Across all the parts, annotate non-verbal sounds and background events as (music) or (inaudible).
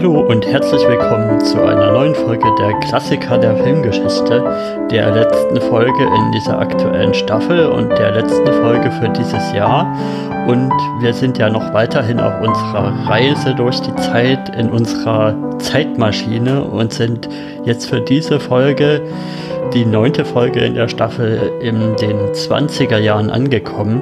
Hallo und herzlich willkommen zu einer neuen Folge der Klassiker der Filmgeschichte, der letzten Folge in dieser aktuellen Staffel und der letzten Folge für dieses Jahr. Und wir sind ja noch weiterhin auf unserer Reise durch die Zeit in unserer Zeitmaschine und sind jetzt für diese Folge die neunte Folge in der Staffel in den 20er Jahren angekommen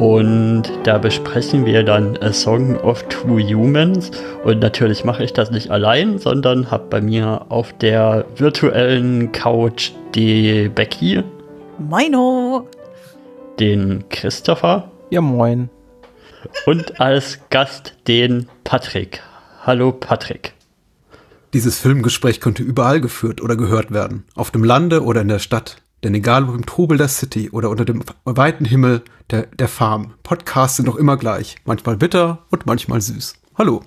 und da besprechen wir dann A Song of Two Humans und natürlich mache ich das nicht allein, sondern habe bei mir auf der virtuellen Couch die Becky. Moino. Den Christopher. Ja, moin. Und als Gast den Patrick. Hallo Patrick. Dieses Filmgespräch könnte überall geführt oder gehört werden. Auf dem Lande oder in der Stadt. Denn egal ob im Trubel der City oder unter dem weiten Himmel der, der Farm, Podcasts sind doch immer gleich. Manchmal bitter und manchmal süß. Hallo.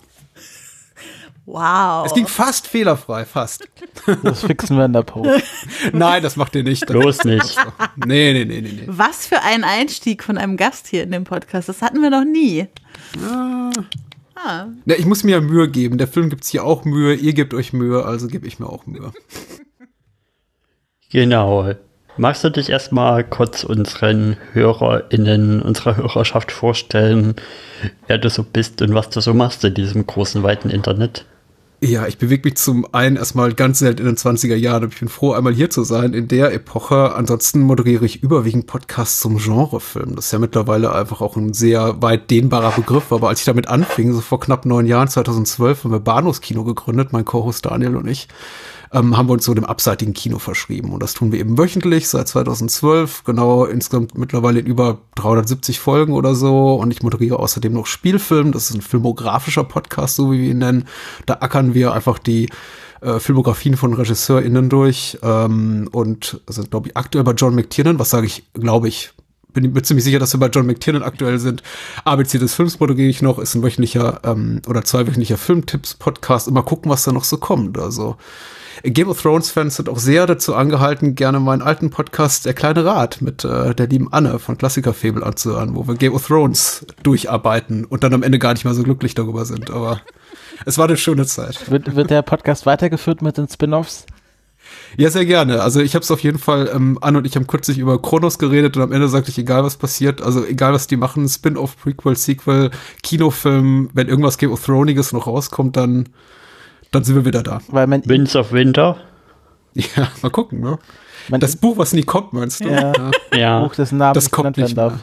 Wow. Es ging fast fehlerfrei, fast. Das fixen wir in der Pause. (laughs) Nein, das macht ihr nicht. Bloß nicht. Nee, nee, nee, nee, nee. Was für ein Einstieg von einem Gast hier in dem Podcast. Das hatten wir noch nie. Ja. Ah. Ja, ich muss mir ja Mühe geben. Der Film gibt es hier auch Mühe, ihr gebt euch Mühe, also gebe ich mir auch Mühe. Genau. Magst du dich erstmal kurz unseren HörerInnen, unserer Hörerschaft vorstellen, wer du so bist und was du so machst in diesem großen, weiten Internet? Ja, ich bewege mich zum einen erstmal ganz selten in den 20er Jahren und ich bin froh, einmal hier zu sein in der Epoche. Ansonsten moderiere ich überwiegend Podcasts zum Genrefilm. Das ist ja mittlerweile einfach auch ein sehr weit dehnbarer Begriff. Aber als ich damit anfing, so vor knapp neun Jahren, 2012, haben wir Bahnhofskino gegründet, mein Co-Host Daniel und ich ähm, haben wir uns so dem abseitigen Kino verschrieben. Und das tun wir eben wöchentlich seit 2012, genau insgesamt mittlerweile in über 370 Folgen oder so. Und ich moderiere außerdem noch Spielfilm. Das ist ein filmografischer Podcast, so wie wir ihn nennen. Da ackern wir einfach die äh, Filmografien von RegisseurInnen durch ähm, und sind, glaube ich, aktuell bei John McTiernan, was sage ich, glaube ich, bin mir ziemlich sicher, dass wir bei John McTiernan aktuell sind. ABC des Films moderiere ich noch, ist ein wöchentlicher ähm, oder zweiwöchentlicher Filmtipps-Podcast. Immer gucken, was da noch so kommt. Also Game of Thrones-Fans sind auch sehr dazu angehalten, gerne meinen alten Podcast Der kleine Rat mit äh, der lieben Anne von Klassikerfabel anzuhören, wo wir Game of Thrones durcharbeiten und dann am Ende gar nicht mal so glücklich darüber sind. Aber es war eine schöne Zeit. Wird, wird der Podcast weitergeführt mit den Spin-offs? Ja, sehr gerne. Also ich habe es auf jeden Fall, ähm, Anne und ich haben kürzlich über Kronos geredet und am Ende sagte ich, egal was passiert, also egal was die machen, Spin-off, Prequel, Sequel, Kinofilm, wenn irgendwas Game of Thronesiges noch rauskommt, dann dann sind wir wieder da. Weil mein Winds of Winter? Ja, mal gucken, ne? das Buch, was nie kommt, meinst du? Ja, ja. Buch des Namens das kommt nicht darf.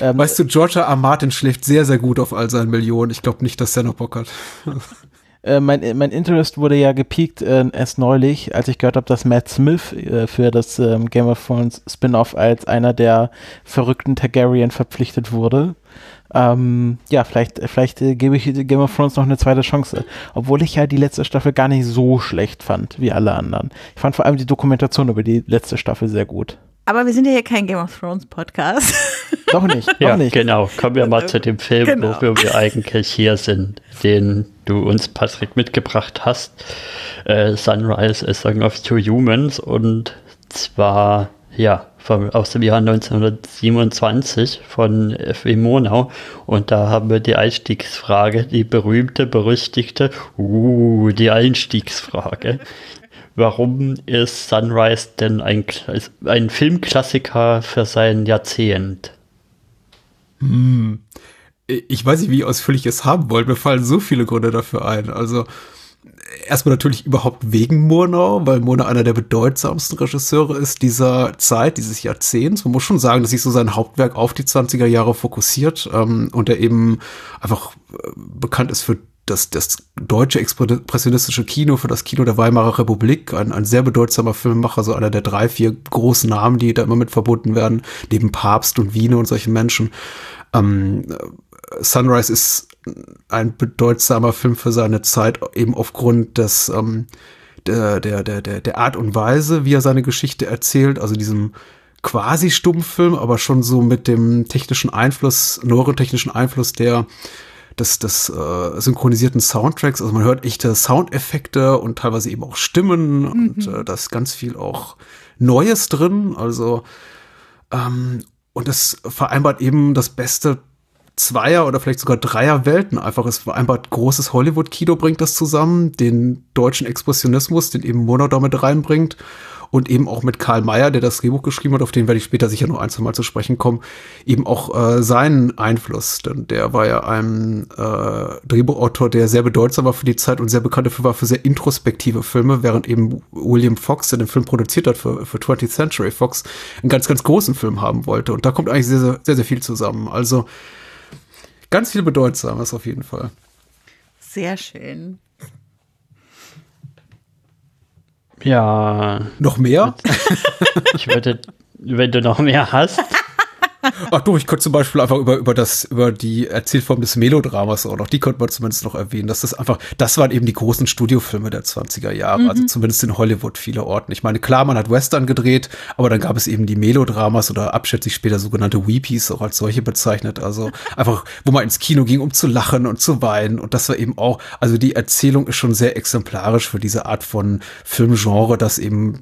Ähm, weißt du, Georgia R. Martin schläft sehr, sehr gut auf all seinen Millionen. Ich glaube nicht, dass der noch Bock hat. Äh, mein, mein Interest wurde ja gepiekt äh, erst neulich, als ich gehört habe, dass Matt Smith äh, für das ähm, Game of Thrones Spin-off als einer der verrückten Targaryen verpflichtet wurde. Ähm, ja, vielleicht, vielleicht äh, gebe ich Game of Thrones noch eine zweite Chance, obwohl ich ja die letzte Staffel gar nicht so schlecht fand wie alle anderen. Ich fand vor allem die Dokumentation über die letzte Staffel sehr gut. Aber wir sind ja hier kein Game of Thrones Podcast. (laughs) Doch nicht. Doch ja, nicht. genau. Kommen wir mal zu dem Film, genau. wofür wir eigentlich hier sind, den du uns, Patrick, mitgebracht hast. Äh, Sunrise, A Song of Two Humans. Und zwar, ja, vom, aus dem Jahr 1927 von F.W. Monau. Und da haben wir die Einstiegsfrage, die berühmte, berüchtigte, uh, die Einstiegsfrage. Warum ist Sunrise denn ein, ein Filmklassiker für sein Jahrzehnt? Hm. Ich weiß nicht, wie ausführlich es haben wollt. Mir fallen so viele Gründe dafür ein. Also, erstmal natürlich überhaupt wegen Murnau, weil Murnau einer der bedeutsamsten Regisseure ist dieser Zeit, dieses Jahrzehnts. Man muss schon sagen, dass sich so sein Hauptwerk auf die 20er Jahre fokussiert ähm, und er eben einfach äh, bekannt ist für das, das deutsche expressionistische Kino, für das Kino der Weimarer Republik, ein, ein sehr bedeutsamer Filmemacher, so einer der drei, vier großen Namen, die da immer mit verbunden werden, neben Papst und Wiener und solchen Menschen. Ähm, Sunrise ist ein bedeutsamer Film für seine Zeit, eben aufgrund des, ähm, der, der, der, der Art und Weise, wie er seine Geschichte erzählt, also diesem quasi Stummfilm, aber schon so mit dem technischen Einfluss, neurotechnischen Einfluss der des, des äh, synchronisierten Soundtracks. Also man hört echte Soundeffekte und teilweise eben auch Stimmen mhm. und äh, da ist ganz viel auch Neues drin. Also ähm, und das vereinbart eben das Beste Zweier- oder vielleicht sogar Dreier-Welten einfach. Es war einfach großes Hollywood-Kino bringt das zusammen, den deutschen Expressionismus, den eben Mono da mit reinbringt und eben auch mit Karl Mayer, der das Drehbuch geschrieben hat, auf den werde ich später sicher noch ein, zwei Mal zu sprechen kommen, eben auch äh, seinen Einfluss. Denn der war ja ein äh, Drehbuchautor, der sehr bedeutsam war für die Zeit und sehr bekannt dafür war für sehr introspektive Filme, während eben William Fox, der den Film produziert hat für, für 20th Century Fox, einen ganz, ganz großen Film haben wollte. Und da kommt eigentlich sehr, sehr, sehr, sehr viel zusammen. Also ganz viel Bedeutsames auf jeden Fall. Sehr schön. Ja. Noch mehr? Ich würde, wenn du noch mehr hast. (laughs) Ach du, ich könnte zum Beispiel einfach über, über das, über die Erzählform des Melodramas auch noch, die könnte man zumindest noch erwähnen. dass Das einfach, das waren eben die großen Studiofilme der 20er Jahre, mhm. also zumindest in Hollywood viele Orten. Ich meine, klar, man hat Western gedreht, aber dann gab es eben die Melodramas oder abschätzig später sogenannte Weepies auch als solche bezeichnet. Also (laughs) einfach, wo man ins Kino ging, um zu lachen und zu weinen. Und das war eben auch, also die Erzählung ist schon sehr exemplarisch für diese Art von Filmgenre, das eben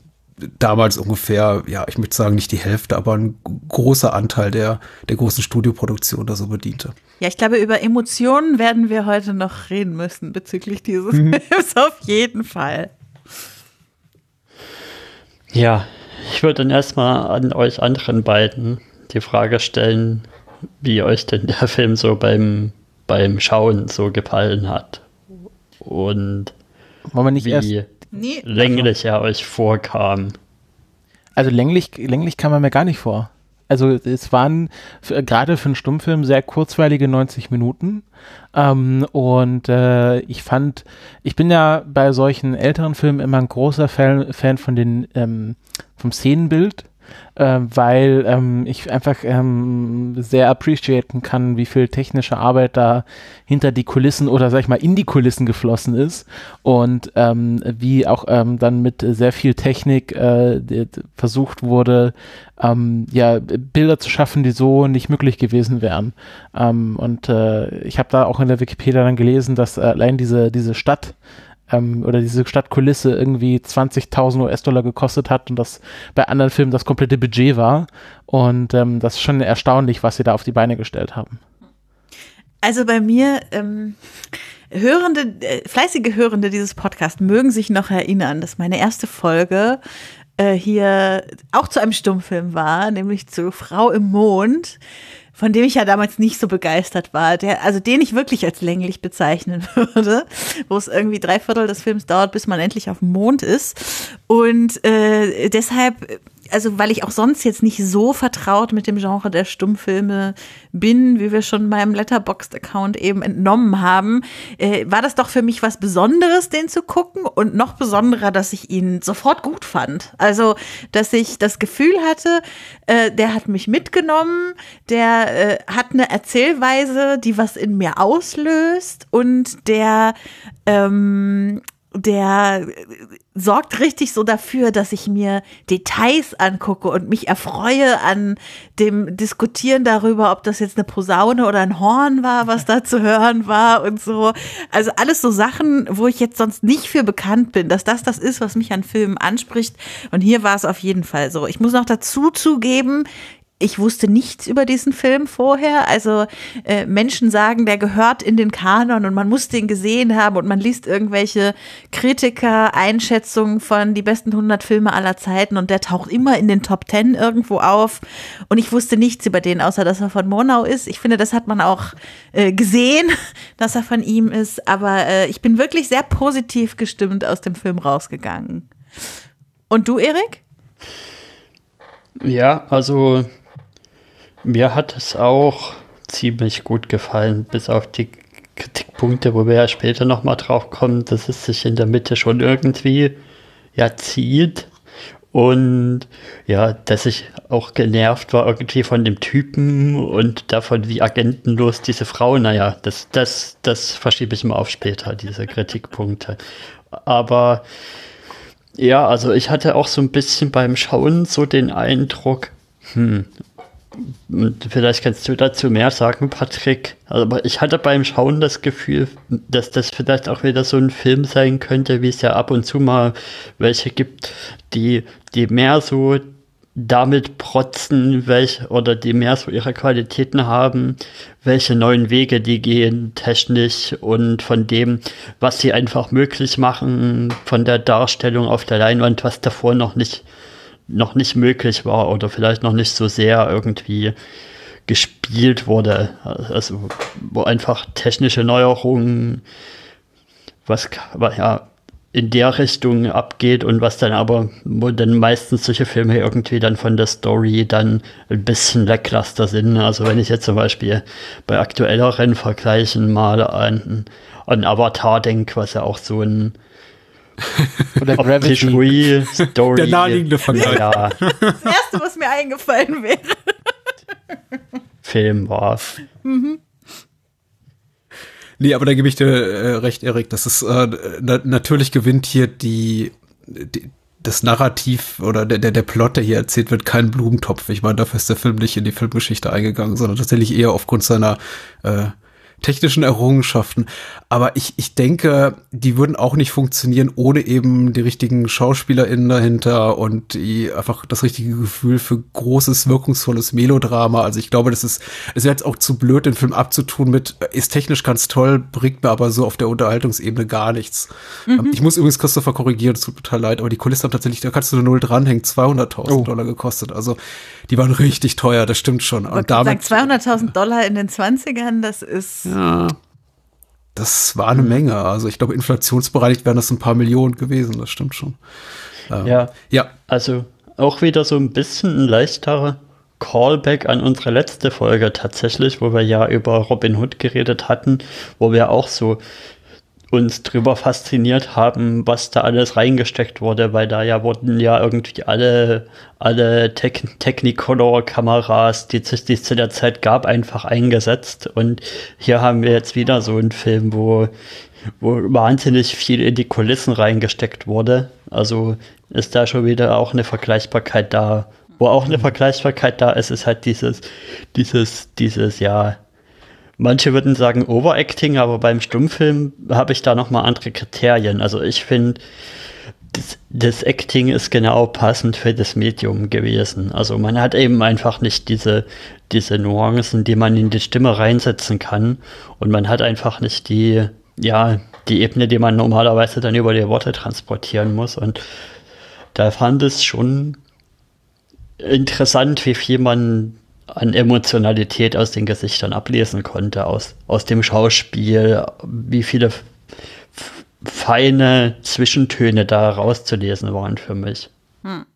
damals ungefähr, ja, ich möchte sagen, nicht die Hälfte, aber ein großer Anteil der, der großen Studioproduktion da so bediente. Ja, ich glaube, über Emotionen werden wir heute noch reden müssen bezüglich dieses mhm. Films, auf jeden Fall. Ja, ich würde dann erstmal an euch anderen beiden die Frage stellen, wie euch denn der Film so beim, beim Schauen so gefallen hat. Und Wollen wir nicht wie, erst nee. länglich er euch vorkam. Also länglich, länglich kam er mir gar nicht vor. Also es waren gerade für einen Stummfilm sehr kurzweilige 90 Minuten. Ähm, und äh, ich fand, ich bin ja bei solchen älteren Filmen immer ein großer Fan, Fan von den ähm, vom Szenenbild äh, weil ähm, ich einfach ähm, sehr appreciaten kann, wie viel technische Arbeit da hinter die Kulissen oder sag ich mal in die Kulissen geflossen ist und ähm, wie auch ähm, dann mit sehr viel Technik äh, versucht wurde, ähm, ja, Bilder zu schaffen, die so nicht möglich gewesen wären. Ähm, und äh, ich habe da auch in der Wikipedia dann gelesen, dass allein diese, diese Stadt ähm, oder diese Stadtkulisse irgendwie 20.000 US-Dollar gekostet hat und das bei anderen Filmen das komplette Budget war. Und ähm, das ist schon erstaunlich, was sie da auf die Beine gestellt haben. Also bei mir, ähm, Hörende, äh, fleißige Hörende dieses Podcasts mögen sich noch erinnern, dass meine erste Folge äh, hier auch zu einem Stummfilm war, nämlich zu Frau im Mond von dem ich ja damals nicht so begeistert war, der, also den ich wirklich als länglich bezeichnen (laughs) würde, wo es irgendwie drei Viertel des Films dauert, bis man endlich auf dem Mond ist. Und äh, deshalb also weil ich auch sonst jetzt nicht so vertraut mit dem Genre der Stummfilme bin, wie wir schon beim Letterboxd-Account eben entnommen haben, äh, war das doch für mich was Besonderes, den zu gucken und noch besonderer, dass ich ihn sofort gut fand. Also, dass ich das Gefühl hatte, äh, der hat mich mitgenommen, der äh, hat eine Erzählweise, die was in mir auslöst und der ähm, der sorgt richtig so dafür, dass ich mir Details angucke und mich erfreue an dem Diskutieren darüber, ob das jetzt eine Posaune oder ein Horn war, was da zu hören war und so. Also alles so Sachen, wo ich jetzt sonst nicht für bekannt bin, dass das das ist, was mich an Filmen anspricht. Und hier war es auf jeden Fall so. Ich muss noch dazu zugeben, ich wusste nichts über diesen Film vorher. Also äh, Menschen sagen, der gehört in den Kanon und man muss den gesehen haben und man liest irgendwelche Kritiker, Einschätzungen von die besten 100 Filme aller Zeiten und der taucht immer in den Top 10 irgendwo auf. Und ich wusste nichts über den, außer dass er von Monau ist. Ich finde, das hat man auch äh, gesehen, (laughs) dass er von ihm ist. Aber äh, ich bin wirklich sehr positiv gestimmt aus dem Film rausgegangen. Und du, Erik? Ja, also mir hat es auch ziemlich gut gefallen, bis auf die Kritikpunkte, wo wir ja später nochmal drauf kommen, dass es sich in der Mitte schon irgendwie ja zieht. Und ja, dass ich auch genervt war irgendwie von dem Typen und davon, wie agentenlos diese Frau, naja, das, das, das verschiebe ich mal auf später, diese Kritikpunkte. Aber ja, also ich hatte auch so ein bisschen beim Schauen so den Eindruck, hm, Vielleicht kannst du dazu mehr sagen, Patrick. Aber ich hatte beim Schauen das Gefühl, dass das vielleicht auch wieder so ein Film sein könnte, wie es ja ab und zu mal welche gibt, die, die mehr so damit protzen, welche oder die mehr so ihre Qualitäten haben, welche neuen Wege die gehen, technisch und von dem, was sie einfach möglich machen, von der Darstellung auf der Leinwand, was davor noch nicht, noch nicht möglich war oder vielleicht noch nicht so sehr irgendwie gespielt wurde. Also, wo einfach technische Neuerungen, was, ja, in der Richtung abgeht und was dann aber, wo dann meistens solche Filme irgendwie dann von der Story dann ein bisschen lackluster sind. Also wenn ich jetzt zum Beispiel bei aktuelleren Vergleichen mal an, an Avatar denke, was ja auch so ein oder Gravity Story. Der naheliegende Vergleich. Ja. Das erste, was mir eingefallen wäre. Film war. Mhm. Nee, aber da gebe ich dir äh, recht, Erik. Das ist äh, na natürlich gewinnt hier die, die das Narrativ oder der, der, der Plot, der hier erzählt wird, kein Blumentopf. Ich meine, dafür ist der Film nicht in die Filmgeschichte eingegangen, sondern tatsächlich eher aufgrund seiner äh, technischen Errungenschaften. Aber ich, ich denke, die würden auch nicht funktionieren ohne eben die richtigen SchauspielerInnen dahinter und die, einfach das richtige Gefühl für großes, wirkungsvolles Melodrama. Also ich glaube, das ist, es wäre jetzt auch zu blöd, den Film abzutun mit, ist technisch ganz toll, bringt mir aber so auf der Unterhaltungsebene gar nichts. Mhm. Ich muss übrigens Christopher korrigieren, es tut total leid, aber die Kulissen haben tatsächlich, da kannst du eine Null dranhängen, 200.000 oh. Dollar gekostet. Also die waren richtig teuer, das stimmt schon. Und damit 200.000 Dollar in den 20ern, das ist. Ja. Das war eine Menge. Also ich glaube, inflationsbereinigt wären das ein paar Millionen gewesen, das stimmt schon. Ähm, ja. Ja. Also auch wieder so ein bisschen ein leichterer Callback an unsere letzte Folge tatsächlich, wo wir ja über Robin Hood geredet hatten, wo wir auch so uns drüber fasziniert haben, was da alles reingesteckt wurde, weil da ja wurden ja irgendwie alle, alle Te Technicolor-Kameras, die, die es zu der Zeit gab, einfach eingesetzt. Und hier haben wir jetzt wieder so einen Film, wo, wo wahnsinnig viel in die Kulissen reingesteckt wurde. Also ist da schon wieder auch eine Vergleichbarkeit da. Wo auch eine Vergleichbarkeit da ist, ist halt dieses, dieses, dieses, ja, Manche würden sagen Overacting, aber beim Stummfilm habe ich da nochmal andere Kriterien. Also ich finde, das, das, Acting ist genau passend für das Medium gewesen. Also man hat eben einfach nicht diese, diese Nuancen, die man in die Stimme reinsetzen kann. Und man hat einfach nicht die, ja, die Ebene, die man normalerweise dann über die Worte transportieren muss. Und da fand es schon interessant, wie viel man an Emotionalität aus den Gesichtern ablesen konnte, aus, aus dem Schauspiel, wie viele feine Zwischentöne da rauszulesen waren für mich. Hm.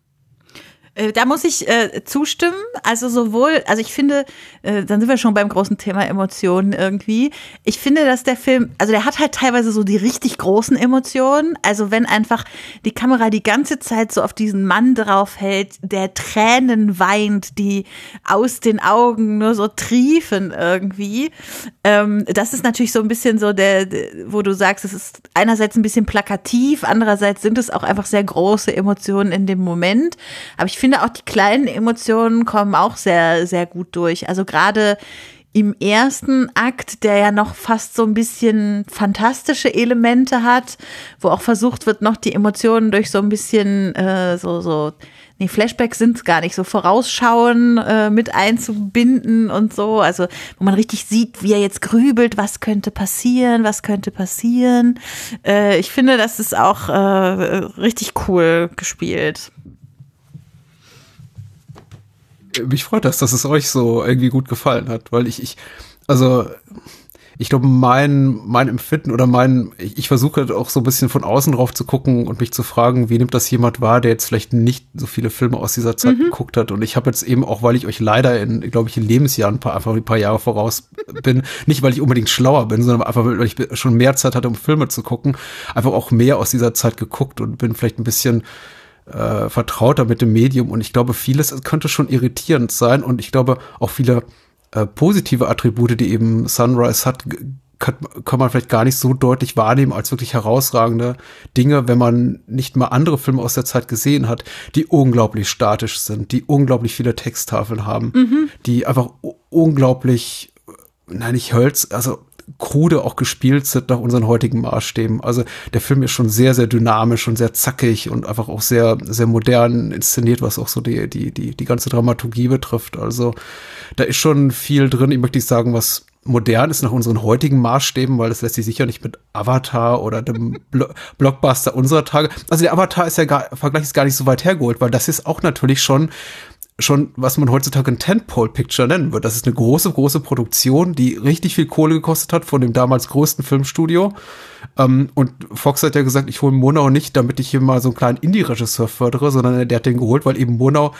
Äh, da muss ich äh, zustimmen. Also sowohl, also ich finde, äh, dann sind wir schon beim großen Thema Emotionen irgendwie. Ich finde, dass der Film, also der hat halt teilweise so die richtig großen Emotionen. Also wenn einfach die Kamera die ganze Zeit so auf diesen Mann drauf hält, der Tränen weint, die aus den Augen nur so triefen irgendwie. Ähm, das ist natürlich so ein bisschen so der, wo du sagst, es ist einerseits ein bisschen plakativ, andererseits sind es auch einfach sehr große Emotionen in dem Moment. Aber ich finde finde auch die kleinen Emotionen kommen auch sehr, sehr gut durch. Also gerade im ersten Akt, der ja noch fast so ein bisschen fantastische Elemente hat, wo auch versucht wird, noch die Emotionen durch so ein bisschen äh, so, so, nee, Flashbacks sind es gar nicht, so Vorausschauen äh, mit einzubinden und so. Also, wo man richtig sieht, wie er jetzt grübelt, was könnte passieren, was könnte passieren. Äh, ich finde, das ist auch äh, richtig cool gespielt mich freut das, dass es euch so irgendwie gut gefallen hat, weil ich, ich, also ich glaube, mein, mein Empfinden oder mein, ich, ich versuche halt auch so ein bisschen von außen drauf zu gucken und mich zu fragen, wie nimmt das jemand wahr, der jetzt vielleicht nicht so viele Filme aus dieser Zeit mhm. geguckt hat. Und ich habe jetzt eben auch, weil ich euch leider in, glaube ich, in Lebensjahren ein paar, einfach ein paar Jahre voraus bin, nicht weil ich unbedingt schlauer bin, sondern einfach, weil ich schon mehr Zeit hatte, um Filme zu gucken, einfach auch mehr aus dieser Zeit geguckt und bin vielleicht ein bisschen äh, vertrauter mit dem Medium und ich glaube, vieles könnte schon irritierend sein und ich glaube auch viele äh, positive Attribute, die eben Sunrise hat, kann, kann man vielleicht gar nicht so deutlich wahrnehmen als wirklich herausragende Dinge, wenn man nicht mal andere Filme aus der Zeit gesehen hat, die unglaublich statisch sind, die unglaublich viele Texttafeln haben, mhm. die einfach unglaublich, nein, nicht Hölz, also krude auch gespielt sind nach unseren heutigen Maßstäben. Also der Film ist schon sehr, sehr dynamisch und sehr zackig und einfach auch sehr, sehr modern inszeniert, was auch so die, die, die, die ganze Dramaturgie betrifft. Also da ist schon viel drin. Ich möchte nicht sagen, was modern ist nach unseren heutigen Maßstäben, weil das lässt sich sicher nicht mit Avatar oder dem Blo Blockbuster unserer Tage. Also der Avatar ist ja gar, Vergleich ist gar nicht so weit hergeholt, weil das ist auch natürlich schon schon, was man heutzutage ein Tentpole-Picture nennen würde. Das ist eine große, große Produktion, die richtig viel Kohle gekostet hat von dem damals größten Filmstudio. Ähm, und Fox hat ja gesagt, ich hole Monau nicht, damit ich hier mal so einen kleinen Indie-Regisseur fördere, sondern der hat den geholt, weil eben Monau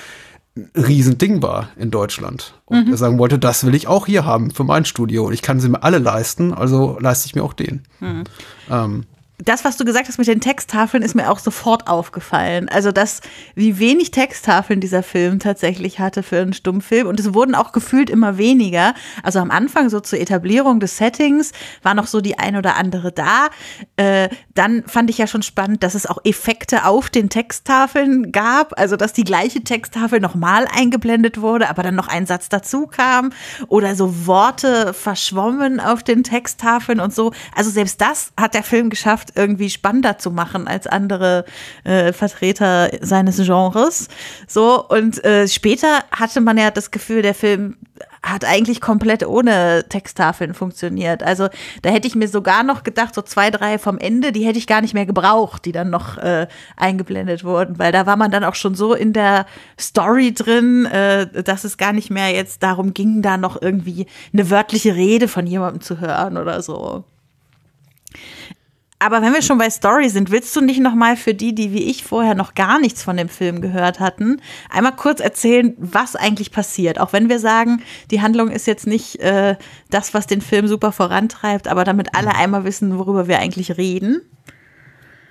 ein Riesending war in Deutschland. Und mhm. er sagen wollte, das will ich auch hier haben für mein Studio. Und ich kann sie mir alle leisten, also leiste ich mir auch den. Mhm. Ähm, das, was du gesagt hast mit den Texttafeln, ist mir auch sofort aufgefallen. Also das, wie wenig Texttafeln dieser Film tatsächlich hatte für einen Stummfilm. Und es wurden auch gefühlt immer weniger. Also am Anfang so zur Etablierung des Settings war noch so die ein oder andere da. Äh, dann fand ich ja schon spannend, dass es auch Effekte auf den Texttafeln gab. Also dass die gleiche Texttafel nochmal eingeblendet wurde, aber dann noch ein Satz dazu kam. Oder so Worte verschwommen auf den Texttafeln und so. Also selbst das hat der Film geschafft geschafft, irgendwie spannender zu machen als andere äh, Vertreter seines Genres. So, und äh, später hatte man ja das Gefühl, der Film hat eigentlich komplett ohne Texttafeln funktioniert. Also da hätte ich mir sogar noch gedacht, so zwei, drei vom Ende, die hätte ich gar nicht mehr gebraucht, die dann noch äh, eingeblendet wurden, weil da war man dann auch schon so in der Story drin, äh, dass es gar nicht mehr jetzt darum ging, da noch irgendwie eine wörtliche Rede von jemandem zu hören oder so. Aber wenn wir schon bei Story sind, willst du nicht noch mal für die, die wie ich vorher noch gar nichts von dem Film gehört hatten, einmal kurz erzählen, was eigentlich passiert? Auch wenn wir sagen, die Handlung ist jetzt nicht äh, das, was den Film super vorantreibt, aber damit alle einmal wissen, worüber wir eigentlich reden.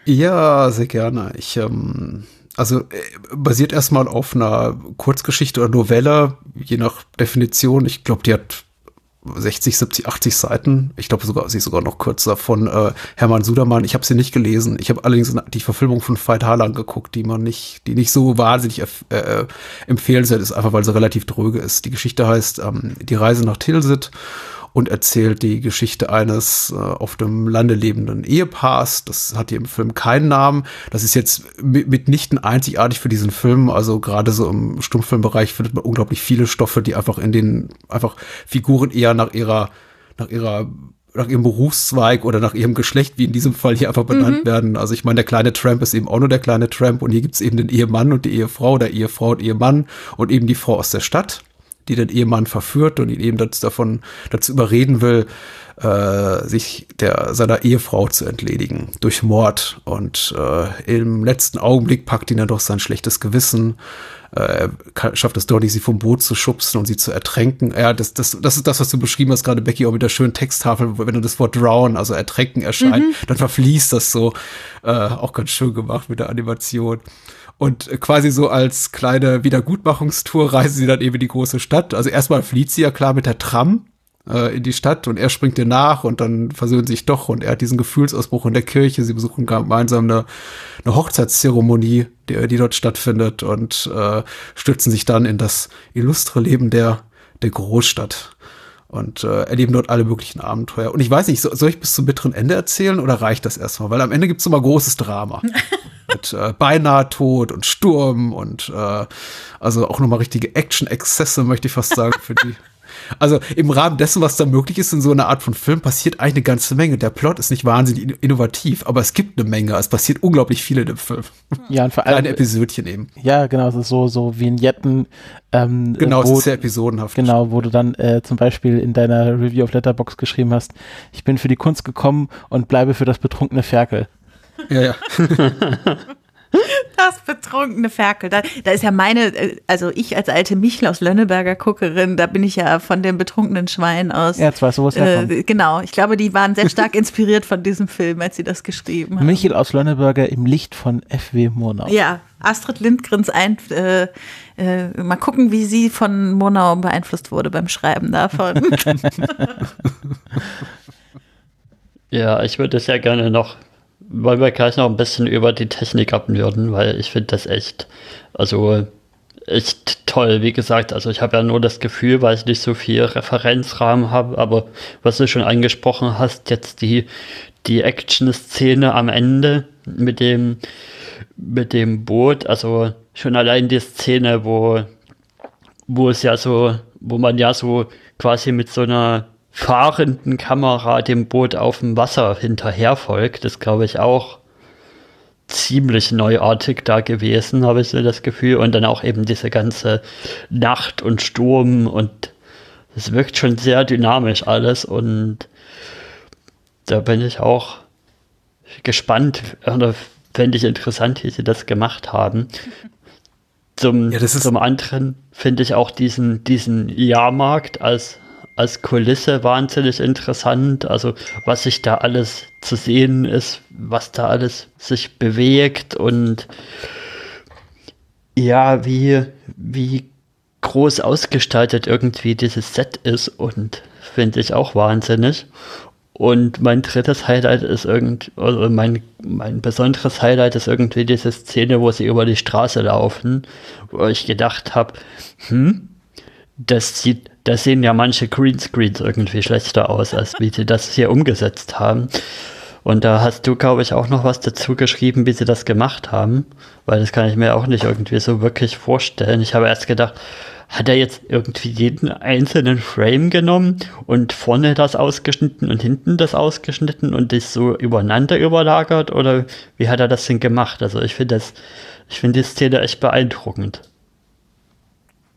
Ja, sehr gerne. Ich ähm, also äh, basiert erstmal auf einer Kurzgeschichte oder Novelle, je nach Definition. Ich glaube, die hat 60, 70, 80 Seiten. Ich glaube sogar, sie ist sogar noch kürzer von äh, Hermann Sudermann. Ich habe sie nicht gelesen. Ich habe allerdings die Verfilmung von Veit Harlan geguckt, die man nicht, die nicht so wahnsinnig äh, äh, empfehlenswert ist, einfach weil sie relativ dröge ist. Die Geschichte heißt ähm, Die Reise nach Tilsit und erzählt die Geschichte eines äh, auf dem Lande lebenden Ehepaars. Das hat hier im Film keinen Namen. Das ist jetzt mitnichten einzigartig für diesen Film. Also gerade so im Stummfilmbereich findet man unglaublich viele Stoffe, die einfach in den einfach Figuren eher nach ihrer nach ihrer nach ihrem Berufszweig oder nach ihrem Geschlecht, wie in diesem Fall hier einfach benannt mhm. werden. Also ich meine, der kleine Tramp ist eben auch nur der kleine Tramp und hier gibt es eben den Ehemann und die Ehefrau, oder Ehefrau und Ehemann und eben die Frau aus der Stadt die den Ehemann verführt und ihn eben dazu, davon dazu überreden will, äh, sich der seiner Ehefrau zu entledigen durch Mord. Und äh, im letzten Augenblick packt ihn dann doch sein schlechtes Gewissen. Äh, schafft es doch nicht, sie vom Boot zu schubsen und sie zu ertränken. Ja, das, das, das ist das, was du beschrieben hast, gerade Becky, auch mit der schönen Texttafel, wenn du das Wort drown, also ertränken erscheint, mhm. dann verfließt das so. Äh, auch ganz schön gemacht mit der Animation. Und quasi so als kleine Wiedergutmachungstour reisen sie dann eben in die große Stadt. Also erstmal flieht sie ja klar mit der Tram äh, in die Stadt und er springt ihr nach und dann versöhnen sich doch und er hat diesen Gefühlsausbruch in der Kirche. Sie besuchen gemeinsam eine, eine Hochzeitszeremonie, die, die dort stattfindet und äh, stürzen sich dann in das illustre Leben der, der Großstadt und äh, erleben dort alle möglichen Abenteuer. Und ich weiß nicht, soll ich bis zum bitteren Ende erzählen oder reicht das erstmal? Weil am Ende gibt's immer großes Drama. (laughs) mit äh, beinahe Tod und Sturm und äh, also auch nochmal richtige Action-Exzesse, möchte ich fast sagen, für die. (laughs) Also im Rahmen dessen, was da möglich ist in so einer Art von Film, passiert eigentlich eine ganze Menge. Der Plot ist nicht wahnsinnig innovativ, aber es gibt eine Menge. Es passiert unglaublich viel in dem Film. (laughs) Ja, und vor allem. Kleine Episodchen eben. Ja, genau, es ist so, so Vignetten. Ähm, genau, wo, es ist sehr episodenhaft. Genau, wo du dann äh, zum Beispiel in deiner Review of Letterbox geschrieben hast, ich bin für die Kunst gekommen und bleibe für das betrunkene Ferkel. Ja, ja. (laughs) Das betrunkene Ferkel. Da, da, ist ja meine, äh, also ich als alte Michel aus Lönneberger Guckerin, da bin ich ja von dem betrunkenen Schwein aus. Ja, zwar sowas äh, Genau, ich glaube, die waren sehr stark (laughs) inspiriert von diesem Film, als sie das geschrieben haben. Michel aus Lönneberger im Licht von F.W. Murnau. Ja, Astrid Lindgrens ein, äh, äh, mal gucken, wie sie von Murnau beeinflusst wurde beim Schreiben davon. (laughs) (laughs) ja, ich würde sehr gerne noch wollen wir gleich noch ein bisschen über die Technik abnörden, weil ich finde das echt, also echt toll. Wie gesagt, also ich habe ja nur das Gefühl, weil ich nicht so viel Referenzrahmen habe, aber was du schon angesprochen hast, jetzt die, die Action-Szene am Ende mit dem, mit dem Boot, also schon allein die Szene, wo, wo es ja so, wo man ja so quasi mit so einer fahrenden Kamera dem Boot auf dem Wasser hinterher folgt, das glaube ich auch ziemlich neuartig da gewesen, habe ich so das Gefühl. Und dann auch eben diese ganze Nacht und Sturm und es wirkt schon sehr dynamisch alles und da bin ich auch gespannt oder fände ich interessant, wie sie das gemacht haben. Zum, ja, zum anderen finde ich auch diesen, diesen Jahrmarkt als als Kulisse wahnsinnig interessant. Also was sich da alles zu sehen ist, was da alles sich bewegt und ja, wie, wie groß ausgestaltet irgendwie dieses Set ist und finde ich auch wahnsinnig. Und mein drittes Highlight ist irgendwie, also mein, mein besonderes Highlight ist irgendwie diese Szene, wo sie über die Straße laufen, wo ich gedacht habe, hm, das sieht da sehen ja manche Greenscreens irgendwie schlechter aus, als wie sie das hier umgesetzt haben. Und da hast du, glaube ich, auch noch was dazu geschrieben, wie sie das gemacht haben, weil das kann ich mir auch nicht irgendwie so wirklich vorstellen. Ich habe erst gedacht, hat er jetzt irgendwie jeden einzelnen Frame genommen und vorne das ausgeschnitten und hinten das ausgeschnitten und das so übereinander überlagert oder wie hat er das denn gemacht? Also ich finde das, ich finde die Szene echt beeindruckend.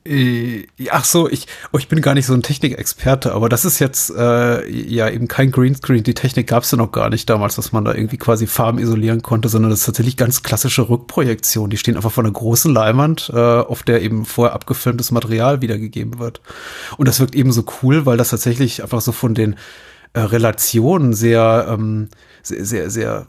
Äh, ach so, ich, oh, ich bin gar nicht so ein Technikexperte, aber das ist jetzt äh, ja eben kein Greenscreen. Die Technik gab es ja noch gar nicht damals, dass man da irgendwie quasi Farben isolieren konnte, sondern das ist tatsächlich ganz klassische Rückprojektion. Die stehen einfach vor einer großen Leinwand, äh, auf der eben vorher abgefilmtes Material wiedergegeben wird. Und das wirkt eben so cool, weil das tatsächlich einfach so von den äh, Relationen sehr, ähm, sehr, sehr, sehr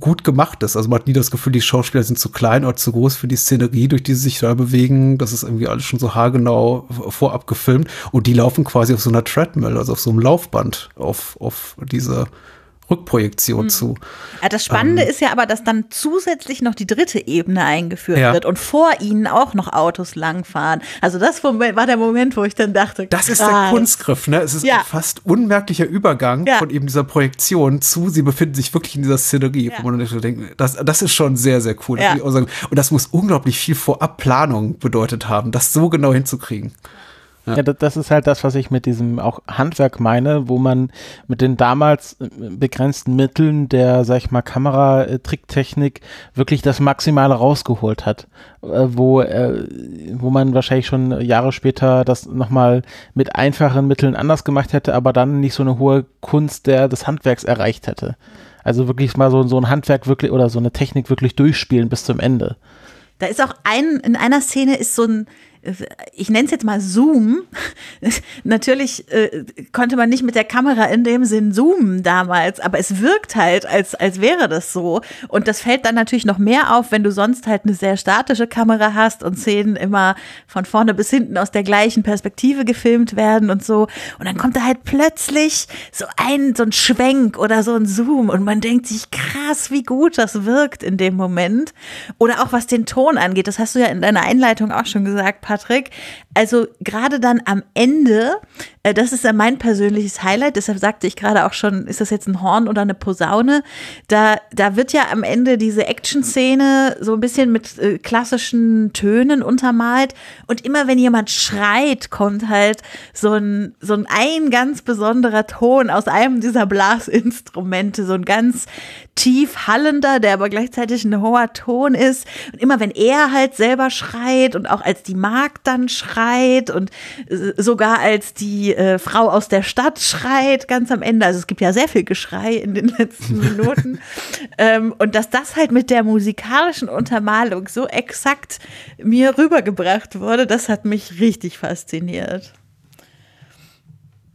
gut gemacht ist. Also man hat nie das Gefühl, die Schauspieler sind zu klein oder zu groß für die Szenerie, durch die sie sich da bewegen. Das ist irgendwie alles schon so haargenau vorab gefilmt. Und die laufen quasi auf so einer Treadmill, also auf so einem Laufband auf, auf diese Rückprojektion mhm. zu. Ja, das Spannende ähm, ist ja aber, dass dann zusätzlich noch die dritte Ebene eingeführt ja. wird und vor ihnen auch noch Autos langfahren. Also das war der Moment, wo ich dann dachte, das ist der Kunstgriff, ne? Es ist ja. ein fast unmerklicher Übergang ja. von eben dieser Projektion zu, sie befinden sich wirklich in dieser Szenerie, wo man denkt, das, das ist schon sehr, sehr cool. Das und das muss unglaublich viel Vorabplanung bedeutet haben, das so genau hinzukriegen. Ja. ja, das ist halt das, was ich mit diesem auch Handwerk meine, wo man mit den damals äh, begrenzten Mitteln der, sag ich mal, Kameratricktechnik wirklich das Maximale rausgeholt hat, äh, wo, äh, wo man wahrscheinlich schon Jahre später das nochmal mit einfachen Mitteln anders gemacht hätte, aber dann nicht so eine hohe Kunst der, des Handwerks erreicht hätte. Also wirklich mal so, so ein Handwerk wirklich oder so eine Technik wirklich durchspielen bis zum Ende. Da ist auch ein, in einer Szene ist so ein, ich nenne es jetzt mal Zoom. (laughs) Natürlich äh, konnte man nicht mit der Kamera in dem Sinn zoomen damals, aber es wirkt halt, als, als wäre das so. Und das fällt dann natürlich noch mehr auf, wenn du sonst halt eine sehr statische Kamera hast und Szenen immer von vorne bis hinten aus der gleichen Perspektive gefilmt werden und so. Und dann kommt da halt plötzlich so ein, so ein Schwenk oder so ein Zoom und man denkt sich krass, wie gut das wirkt in dem Moment. Oder auch was den Ton angeht, das hast du ja in deiner Einleitung auch schon gesagt, Patrick. Also gerade dann am Ende, äh, das ist ja mein persönliches Highlight, deshalb sagte ich gerade auch schon, ist das jetzt ein Horn oder eine Posaune? Da, da wird ja am Ende diese Action-Szene so ein bisschen mit äh, klassischen Tönen untermalt und immer wenn jemand schreit, kommt halt so ein, so ein, ein ganz besonderer Ton aus einem dieser Blasinstrumente, so ein ganz tief hallender, der aber gleichzeitig ein hoher Ton ist. Und immer wenn er halt selber schreit und auch als die Magd dann schreit und äh, sogar als die äh, Frau aus der Stadt schreit, ganz am Ende. Also es gibt ja sehr viel Geschrei in den letzten (laughs) Minuten. ähm, und dass das halt mit der musikalischen Untermalung so exakt mir rübergebracht wurde, das hat mich richtig fasziniert.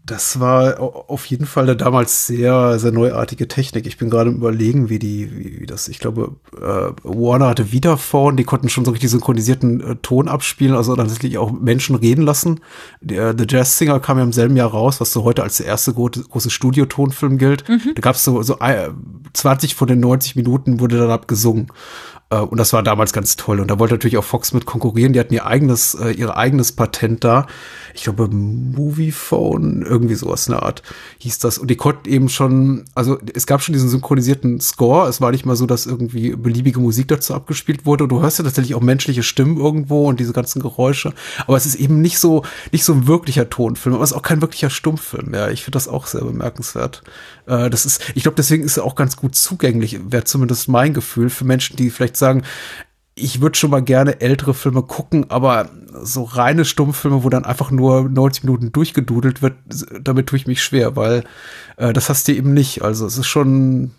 Das war auf jeden Fall eine damals sehr, sehr neuartige Technik. Ich bin gerade überlegen, wie die, wie, das, ich glaube, äh, Warner hatte Vitaphone, die konnten schon so richtig synchronisierten äh, Ton abspielen, also dann tatsächlich auch Menschen reden lassen. Der The Jazz Singer kam ja im selben Jahr raus, was so heute als der erste große, große Studiotonfilm gilt. Mhm. Da gab es so, so 20 von den 90 Minuten wurde dann abgesungen. Äh, und das war damals ganz toll. Und da wollte natürlich auch Fox mit konkurrieren. Die hatten ihr eigenes, äh, ihr eigenes Patent da. Ich glaube, Moviephone, irgendwie sowas in der Art hieß das. Und die konnten eben schon, also es gab schon diesen synchronisierten Score. Es war nicht mal so, dass irgendwie beliebige Musik dazu abgespielt wurde. Und du hörst ja tatsächlich auch menschliche Stimmen irgendwo und diese ganzen Geräusche. Aber es ist eben nicht so, nicht so ein wirklicher Tonfilm. Aber es ist auch kein wirklicher Stummfilm. Ja, ich finde das auch sehr bemerkenswert. Äh, das ist, ich glaube, deswegen ist er auch ganz gut zugänglich, wäre zumindest mein Gefühl für Menschen, die vielleicht sagen, ich würde schon mal gerne ältere Filme gucken, aber so reine Stummfilme, wo dann einfach nur 90 Minuten durchgedudelt wird, damit tue ich mich schwer, weil äh, das hast du eben nicht. Also es ist schon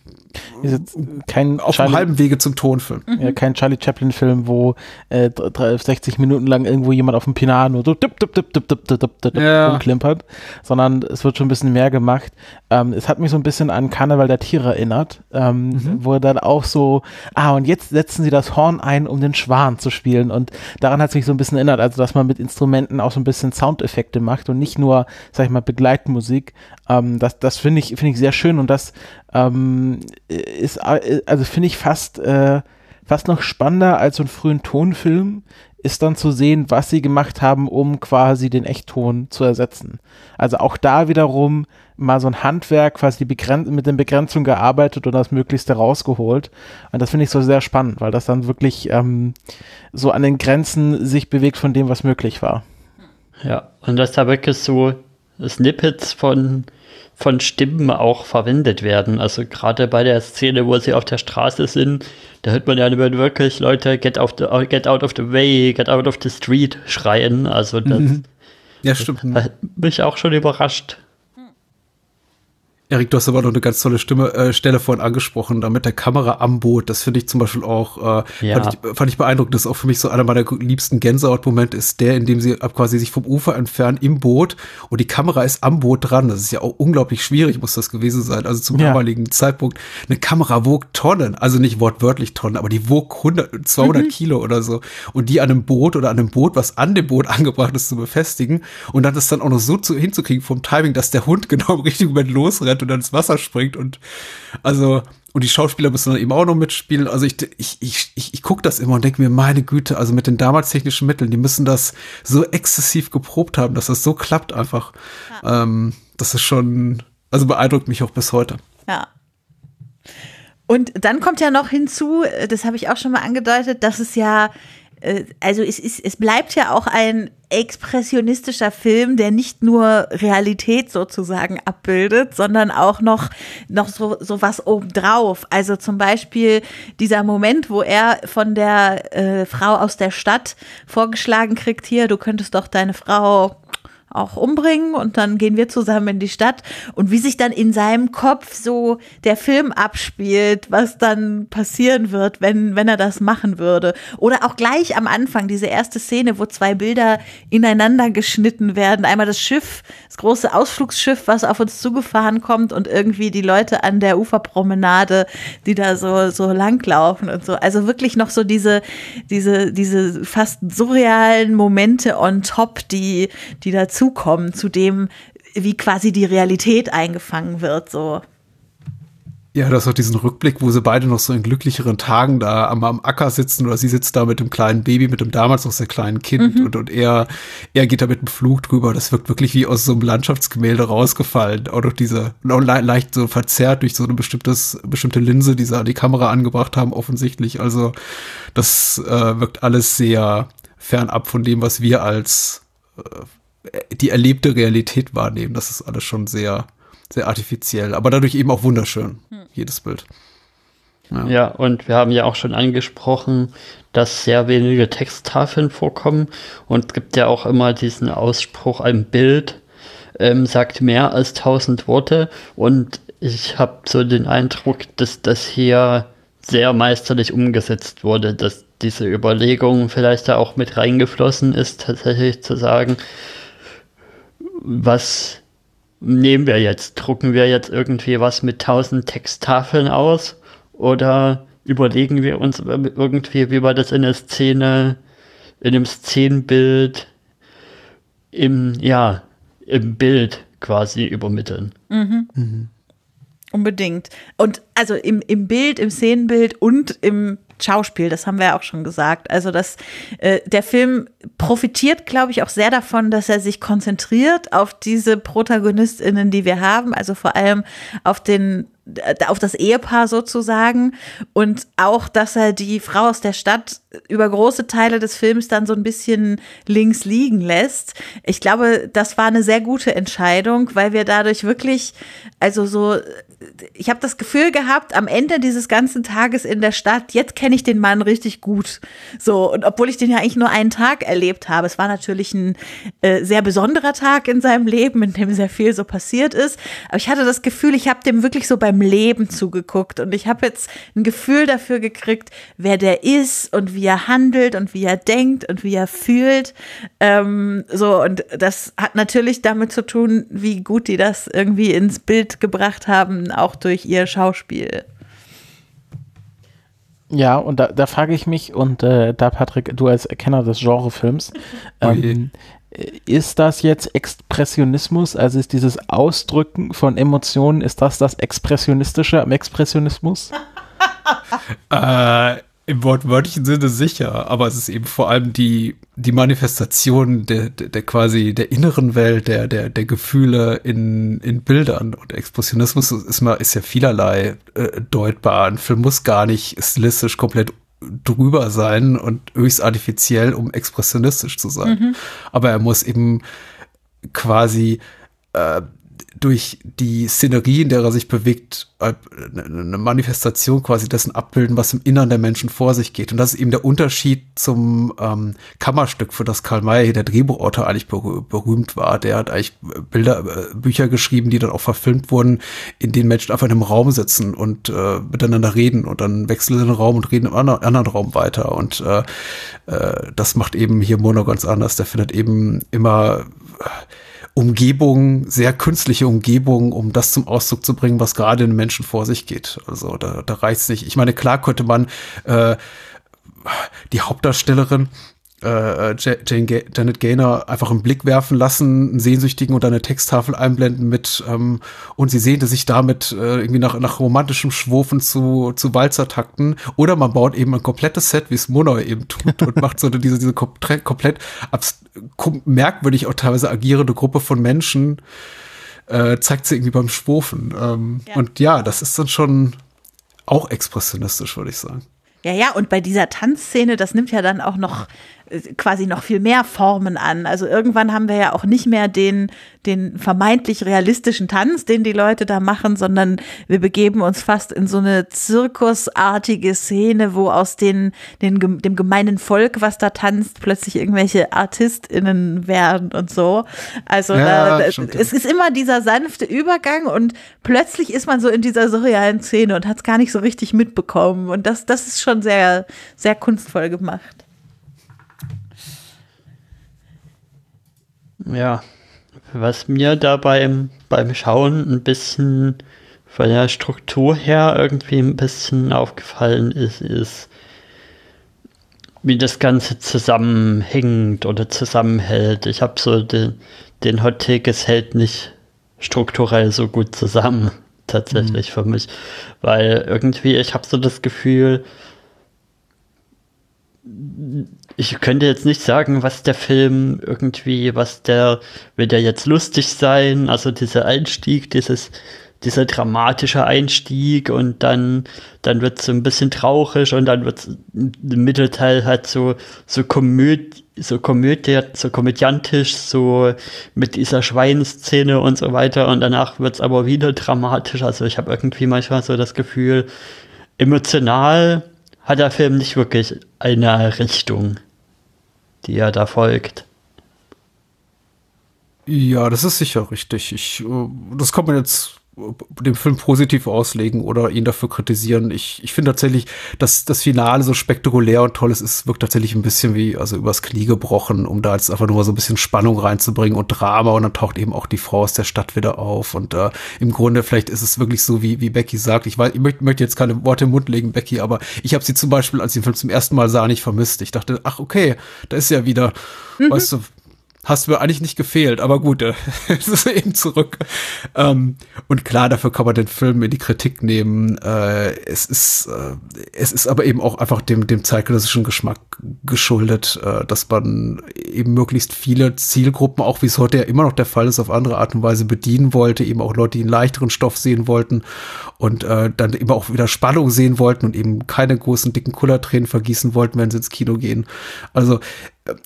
kein auf Charlie, dem halben Wege zum Tonfilm. Ja, kein Charlie Chaplin-Film, wo äh, 60 Minuten lang irgendwo jemand auf dem Piano so dip, dip, dip, dip, dip, dip, dip, dip ja. rumklimpert, sondern es wird schon ein bisschen mehr gemacht. Ähm, es hat mich so ein bisschen an Karneval der Tiere erinnert, ähm, mhm. wo dann auch so, ah, und jetzt setzen sie das Horn ein, um den Schwan zu spielen. Und daran hat es mich so ein bisschen erinnert, also dass man mit Instrumenten auch so ein bisschen Soundeffekte macht und nicht nur, sag ich mal, Begleitmusik. Ähm, das das finde ich, finde ich sehr schön und das ähm, ist, also finde ich fast, äh, fast noch spannender als so einen frühen Tonfilm, ist dann zu sehen, was sie gemacht haben, um quasi den Echtton zu ersetzen. Also auch da wiederum mal so ein Handwerk, quasi mit den Begrenzungen gearbeitet und das Möglichste rausgeholt. Und das finde ich so sehr spannend, weil das dann wirklich ähm, so an den Grenzen sich bewegt von dem, was möglich war. Ja, und dass da wirklich so Snippets von von Stimmen auch verwendet werden. Also gerade bei der Szene, wo sie auf der Straße sind, da hört man ja wirklich Leute get, auf the, get out of the way, get out of the street schreien. Also das, mhm. ja, stimmt. Das hat mich auch schon überrascht. Erik, du hast aber noch eine ganz tolle Stimme, äh, Stelle vorhin angesprochen, da mit der Kamera am Boot. Das finde ich zum Beispiel auch, äh, ja. fand, ich, fand ich beeindruckend. Das ist auch für mich so einer meiner liebsten Gänsehautmomente ist der, in dem sie quasi sich vom Ufer entfernen im Boot und die Kamera ist am Boot dran. Das ist ja auch unglaublich schwierig, muss das gewesen sein. Also zum ja. damaligen Zeitpunkt. Eine Kamera wog Tonnen, also nicht wortwörtlich Tonnen, aber die wog 100, 200 mhm. Kilo oder so. Und die an einem Boot oder an einem Boot, was an dem Boot (laughs) angebracht ist, zu befestigen und dann das dann auch noch so zu, hinzukriegen vom Timing, dass der Hund (laughs) genau im richtigen Moment losrennt und dann ins Wasser springt und also und die Schauspieler müssen dann eben auch noch mitspielen. Also ich, ich, ich, ich, ich gucke das immer und denke mir, meine Güte, also mit den damals technischen Mitteln, die müssen das so exzessiv geprobt haben, dass das so klappt einfach. Ja. Ähm, das ist schon, also beeindruckt mich auch bis heute. Ja. Und dann kommt ja noch hinzu, das habe ich auch schon mal angedeutet, dass es ja also es, ist, es bleibt ja auch ein expressionistischer Film, der nicht nur Realität sozusagen abbildet, sondern auch noch, noch so, so was obendrauf. Also zum Beispiel dieser Moment, wo er von der äh, Frau aus der Stadt vorgeschlagen kriegt, hier, du könntest doch deine Frau auch umbringen und dann gehen wir zusammen in die Stadt und wie sich dann in seinem Kopf so der Film abspielt, was dann passieren wird, wenn, wenn er das machen würde. Oder auch gleich am Anfang, diese erste Szene, wo zwei Bilder ineinander geschnitten werden. Einmal das Schiff, das große Ausflugsschiff, was auf uns zugefahren kommt und irgendwie die Leute an der Uferpromenade, die da so, so langlaufen und so. Also wirklich noch so diese, diese, diese fast surrealen Momente on top, die, die dazu dazukommen zu dem, wie quasi die Realität eingefangen wird, so. Ja, das ist auch diesen Rückblick, wo sie beide noch so in glücklicheren Tagen da am, am Acker sitzen oder sie sitzt da mit dem kleinen Baby, mit dem damals noch sehr kleinen Kind mhm. und, und er, er geht da mit dem Flug drüber. Das wirkt wirklich wie aus so einem Landschaftsgemälde rausgefallen. Auch durch diese, auch le leicht so verzerrt durch so eine bestimmtes, bestimmte Linse, die sie an die Kamera angebracht haben, offensichtlich. Also, das äh, wirkt alles sehr fernab von dem, was wir als äh, die erlebte Realität wahrnehmen. Das ist alles schon sehr, sehr artifiziell, aber dadurch eben auch wunderschön, hm. jedes Bild. Ja. ja. und wir haben ja auch schon angesprochen, dass sehr wenige Texttafeln vorkommen und es gibt ja auch immer diesen Ausspruch, ein Bild ähm, sagt mehr als tausend Worte und ich habe so den Eindruck, dass das hier sehr meisterlich umgesetzt wurde, dass diese Überlegung vielleicht da auch mit reingeflossen ist, tatsächlich zu sagen, was nehmen wir jetzt? Drucken wir jetzt irgendwie was mit tausend Texttafeln aus? Oder überlegen wir uns irgendwie, wie wir das in der Szene, in dem Szenenbild, im, ja, im Bild quasi übermitteln? Mhm. Mhm. Unbedingt. Und also im, im Bild, im Szenenbild und im Schauspiel, das haben wir ja auch schon gesagt. Also dass äh, der Film profitiert, glaube ich, auch sehr davon, dass er sich konzentriert auf diese ProtagonistInnen, die wir haben, also vor allem auf den auf das Ehepaar sozusagen und auch, dass er die Frau aus der Stadt über große Teile des Films dann so ein bisschen links liegen lässt. Ich glaube, das war eine sehr gute Entscheidung, weil wir dadurch wirklich, also so ich habe das Gefühl gehabt, am Ende dieses ganzen Tages in der Stadt, jetzt kenne ich den Mann richtig gut. So, und obwohl ich den ja eigentlich nur einen Tag erlebt habe, es war natürlich ein äh, sehr besonderer Tag in seinem Leben, in dem sehr viel so passiert ist. Aber ich hatte das Gefühl, ich habe dem wirklich so beim Leben zugeguckt und ich habe jetzt ein Gefühl dafür gekriegt, wer der ist und wie er handelt und wie er denkt und wie er fühlt. Ähm, so, und das hat natürlich damit zu tun, wie gut die das irgendwie ins Bild gebracht haben auch durch ihr Schauspiel. Ja, und da, da frage ich mich, und äh, da Patrick, du als Kenner des Genrefilms, ähm, ist das jetzt Expressionismus? Also ist dieses Ausdrücken von Emotionen, ist das das Expressionistische am Expressionismus? (laughs) äh, im wortwörtlichen Sinne sicher, aber es ist eben vor allem die, die Manifestation der, der, der quasi der inneren Welt, der, der, der Gefühle in, in Bildern. Und Expressionismus ist, ist ja vielerlei äh, deutbar. Ein Film muss gar nicht stilistisch komplett drüber sein und höchst artifiziell, um expressionistisch zu sein. Mhm. Aber er muss eben quasi äh, durch die Szenerie, in der er sich bewegt, äh, eine Manifestation quasi dessen abbilden, was im Innern der Menschen vor sich geht. Und das ist eben der Unterschied zum ähm, Kammerstück, für das Karl May, der Drehbuchautor, eigentlich berühmt war. Der hat eigentlich Bilder, äh, Bücher geschrieben, die dann auch verfilmt wurden, in denen Menschen einfach in einem Raum sitzen und äh, miteinander reden und dann wechseln sie den Raum und reden im anderen, anderen Raum weiter. Und äh, äh, das macht eben hier Mono ganz anders. Der findet eben immer Umgebung, sehr künstliche Umgebung, um das zum Ausdruck zu bringen, was gerade in Menschen vor sich geht. Also da, da reicht's nicht. Ich meine, klar könnte man äh, die Hauptdarstellerin äh, Jane, Janet Gaynor einfach einen Blick werfen lassen, einen sehnsüchtigen und eine Texttafel einblenden mit ähm, und sie sehnte sich damit äh, irgendwie nach, nach romantischem Schwurfen zu, zu Walzertakten oder man baut eben ein komplettes Set, wie es Mono eben tut und (laughs) macht so diese, diese komplett, komplett merkwürdig auch teilweise agierende Gruppe von Menschen äh, zeigt sie irgendwie beim Schwurfen ähm, ja. und ja, das ist dann schon auch expressionistisch, würde ich sagen. Ja, ja, und bei dieser Tanzszene, das nimmt ja dann auch noch quasi noch viel mehr Formen an. Also irgendwann haben wir ja auch nicht mehr den, den vermeintlich realistischen Tanz, den die Leute da machen, sondern wir begeben uns fast in so eine zirkusartige Szene, wo aus den, den, dem gemeinen Volk, was da tanzt, plötzlich irgendwelche ArtistInnen werden und so. Also ja, da, es ist immer dieser sanfte Übergang und plötzlich ist man so in dieser surrealen Szene und hat es gar nicht so richtig mitbekommen. Und das, das ist schon sehr, sehr kunstvoll gemacht. Ja, was mir da beim, beim Schauen ein bisschen von der Struktur her irgendwie ein bisschen aufgefallen ist, ist, wie das Ganze zusammenhängt oder zusammenhält. Ich habe so den, den Hot Take, es hält nicht strukturell so gut zusammen, tatsächlich mhm. für mich. Weil irgendwie, ich habe so das Gefühl, ich könnte jetzt nicht sagen, was der Film irgendwie, was der, will der jetzt lustig sein, also dieser Einstieg, dieses, dieser dramatische Einstieg und dann, dann wird es so ein bisschen traurig und dann wird im Mittelteil halt so, so Komödie, so Komödie, so komödiantisch, so mit dieser Schweinszene und so weiter und danach wird es aber wieder dramatisch. Also ich habe irgendwie manchmal so das Gefühl, emotional hat der Film nicht wirklich eine Richtung, die er da folgt. Ja, das ist sicher richtig. Ich, äh, das kann man jetzt dem Film positiv auslegen oder ihn dafür kritisieren. Ich, ich finde tatsächlich, dass das Finale so spektakulär und toll ist, es wirkt tatsächlich ein bisschen wie, also übers Knie gebrochen, um da jetzt einfach nur mal so ein bisschen Spannung reinzubringen und Drama und dann taucht eben auch die Frau aus der Stadt wieder auf und äh, im Grunde vielleicht ist es wirklich so, wie, wie Becky sagt. Ich weiß, ich möchte, möchte jetzt keine Worte im Mund legen, Becky, aber ich habe sie zum Beispiel, als ich den Film zum ersten Mal sah, nicht vermisst. Ich dachte, ach okay, da ist ja wieder, mhm. weißt du, hast du mir eigentlich nicht gefehlt, aber gut, (laughs) es ist eben zurück. Ähm, und klar, dafür kann man den Film in die Kritik nehmen. Äh, es ist, äh, es ist aber eben auch einfach dem, dem zeitgenössischen Geschmack geschuldet, äh, dass man eben möglichst viele Zielgruppen, auch wie es heute ja immer noch der Fall ist, auf andere Art und Weise bedienen wollte, eben auch Leute, die einen leichteren Stoff sehen wollten und äh, dann eben auch wieder Spannung sehen wollten und eben keine großen dicken Kullertränen vergießen wollten, wenn sie ins Kino gehen. Also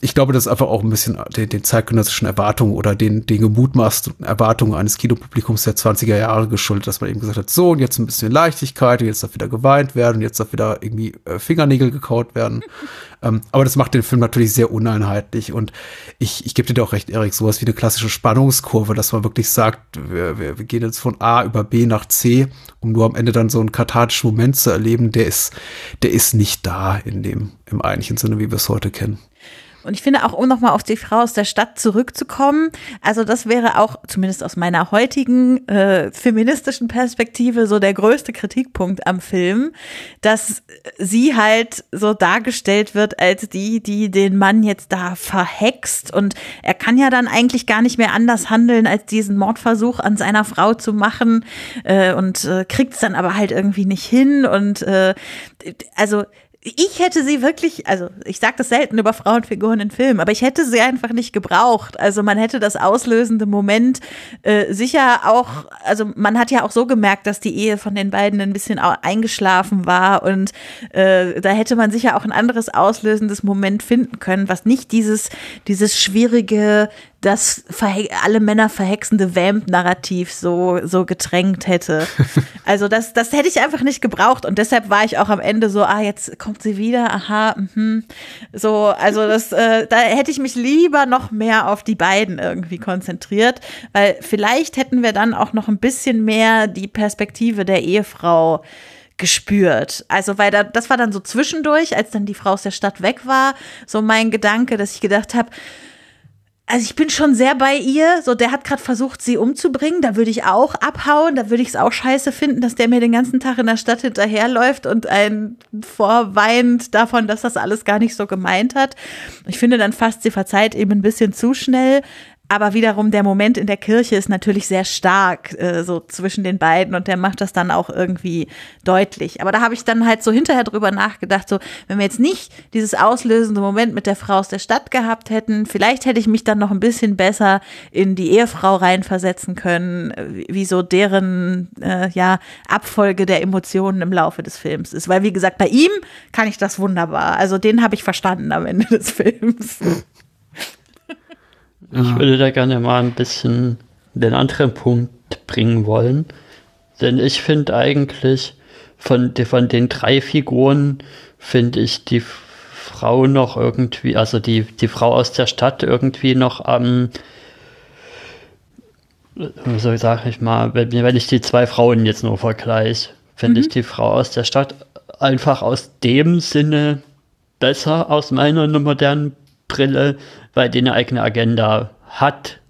ich glaube, das ist einfach auch ein bisschen den, den zeitgenössischen Erwartungen oder den, den gemutmaßten Erwartungen eines Kinopublikums der 20er Jahre geschuldet, dass man eben gesagt hat, so, und jetzt ein bisschen Leichtigkeit, und jetzt darf wieder geweint werden, und jetzt darf wieder irgendwie äh, Fingernägel gekaut werden. (laughs) ähm, aber das macht den Film natürlich sehr uneinheitlich und ich, ich gebe dir doch recht, Erik, sowas wie eine klassische Spannungskurve, dass man wirklich sagt, wir, wir, wir gehen jetzt von A über B nach C, um nur am Ende dann so einen kathartischen Moment zu erleben, der ist, der ist nicht da in dem, im eigentlichen Sinne, wie wir es heute kennen. Und ich finde auch, um nochmal auf die Frau aus der Stadt zurückzukommen, also das wäre auch, zumindest aus meiner heutigen äh, feministischen Perspektive, so der größte Kritikpunkt am Film, dass sie halt so dargestellt wird als die, die den Mann jetzt da verhext. Und er kann ja dann eigentlich gar nicht mehr anders handeln, als diesen Mordversuch an seiner Frau zu machen äh, und äh, kriegt es dann aber halt irgendwie nicht hin. Und äh, also ich hätte sie wirklich, also ich sage das selten über Frauenfiguren in Filmen, aber ich hätte sie einfach nicht gebraucht. Also man hätte das auslösende Moment äh, sicher auch, also man hat ja auch so gemerkt, dass die Ehe von den beiden ein bisschen eingeschlafen war und äh, da hätte man sicher auch ein anderes auslösendes Moment finden können, was nicht dieses, dieses schwierige, das alle Männer verhexende Vamp-Narrativ so, so getränkt hätte. (laughs) Also das, das hätte ich einfach nicht gebraucht und deshalb war ich auch am Ende so, ah, jetzt kommt sie wieder, aha, mh. so, also das, äh, da hätte ich mich lieber noch mehr auf die beiden irgendwie konzentriert, weil vielleicht hätten wir dann auch noch ein bisschen mehr die Perspektive der Ehefrau gespürt. Also, weil da, das war dann so zwischendurch, als dann die Frau aus der Stadt weg war, so mein Gedanke, dass ich gedacht habe, also ich bin schon sehr bei ihr. So, der hat gerade versucht, sie umzubringen. Da würde ich auch abhauen. Da würde ich es auch scheiße finden, dass der mir den ganzen Tag in der Stadt hinterherläuft und ein vorweint davon, dass das alles gar nicht so gemeint hat. Ich finde dann fast, sie verzeiht eben ein bisschen zu schnell. Aber wiederum der Moment in der Kirche ist natürlich sehr stark, äh, so zwischen den beiden und der macht das dann auch irgendwie deutlich. Aber da habe ich dann halt so hinterher drüber nachgedacht, so, wenn wir jetzt nicht dieses auslösende Moment mit der Frau aus der Stadt gehabt hätten, vielleicht hätte ich mich dann noch ein bisschen besser in die Ehefrau reinversetzen können, wie so deren, äh, ja, Abfolge der Emotionen im Laufe des Films ist. Weil, wie gesagt, bei ihm kann ich das wunderbar. Also den habe ich verstanden am Ende des (laughs) Films. Ich würde da gerne mal ein bisschen den anderen Punkt bringen wollen. Denn ich finde eigentlich, von, von den drei Figuren finde ich die Frau noch irgendwie, also die, die Frau aus der Stadt irgendwie noch am, ähm, so sage ich mal, wenn, wenn ich die zwei Frauen jetzt nur vergleiche, finde mhm. ich die Frau aus der Stadt einfach aus dem Sinne besser aus meiner modernen Brille, weil die eine eigene Agenda hat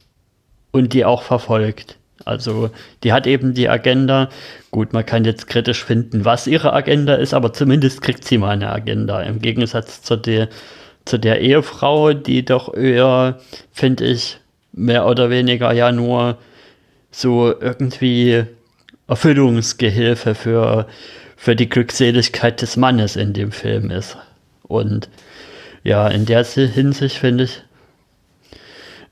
und die auch verfolgt. Also die hat eben die Agenda. Gut, man kann jetzt kritisch finden, was ihre Agenda ist, aber zumindest kriegt sie mal eine Agenda. Im Gegensatz zu der, zu der Ehefrau, die doch eher, finde ich, mehr oder weniger ja nur so irgendwie Erfüllungsgehilfe für, für die Glückseligkeit des Mannes in dem Film ist. Und ja, in der Hinsicht finde ich,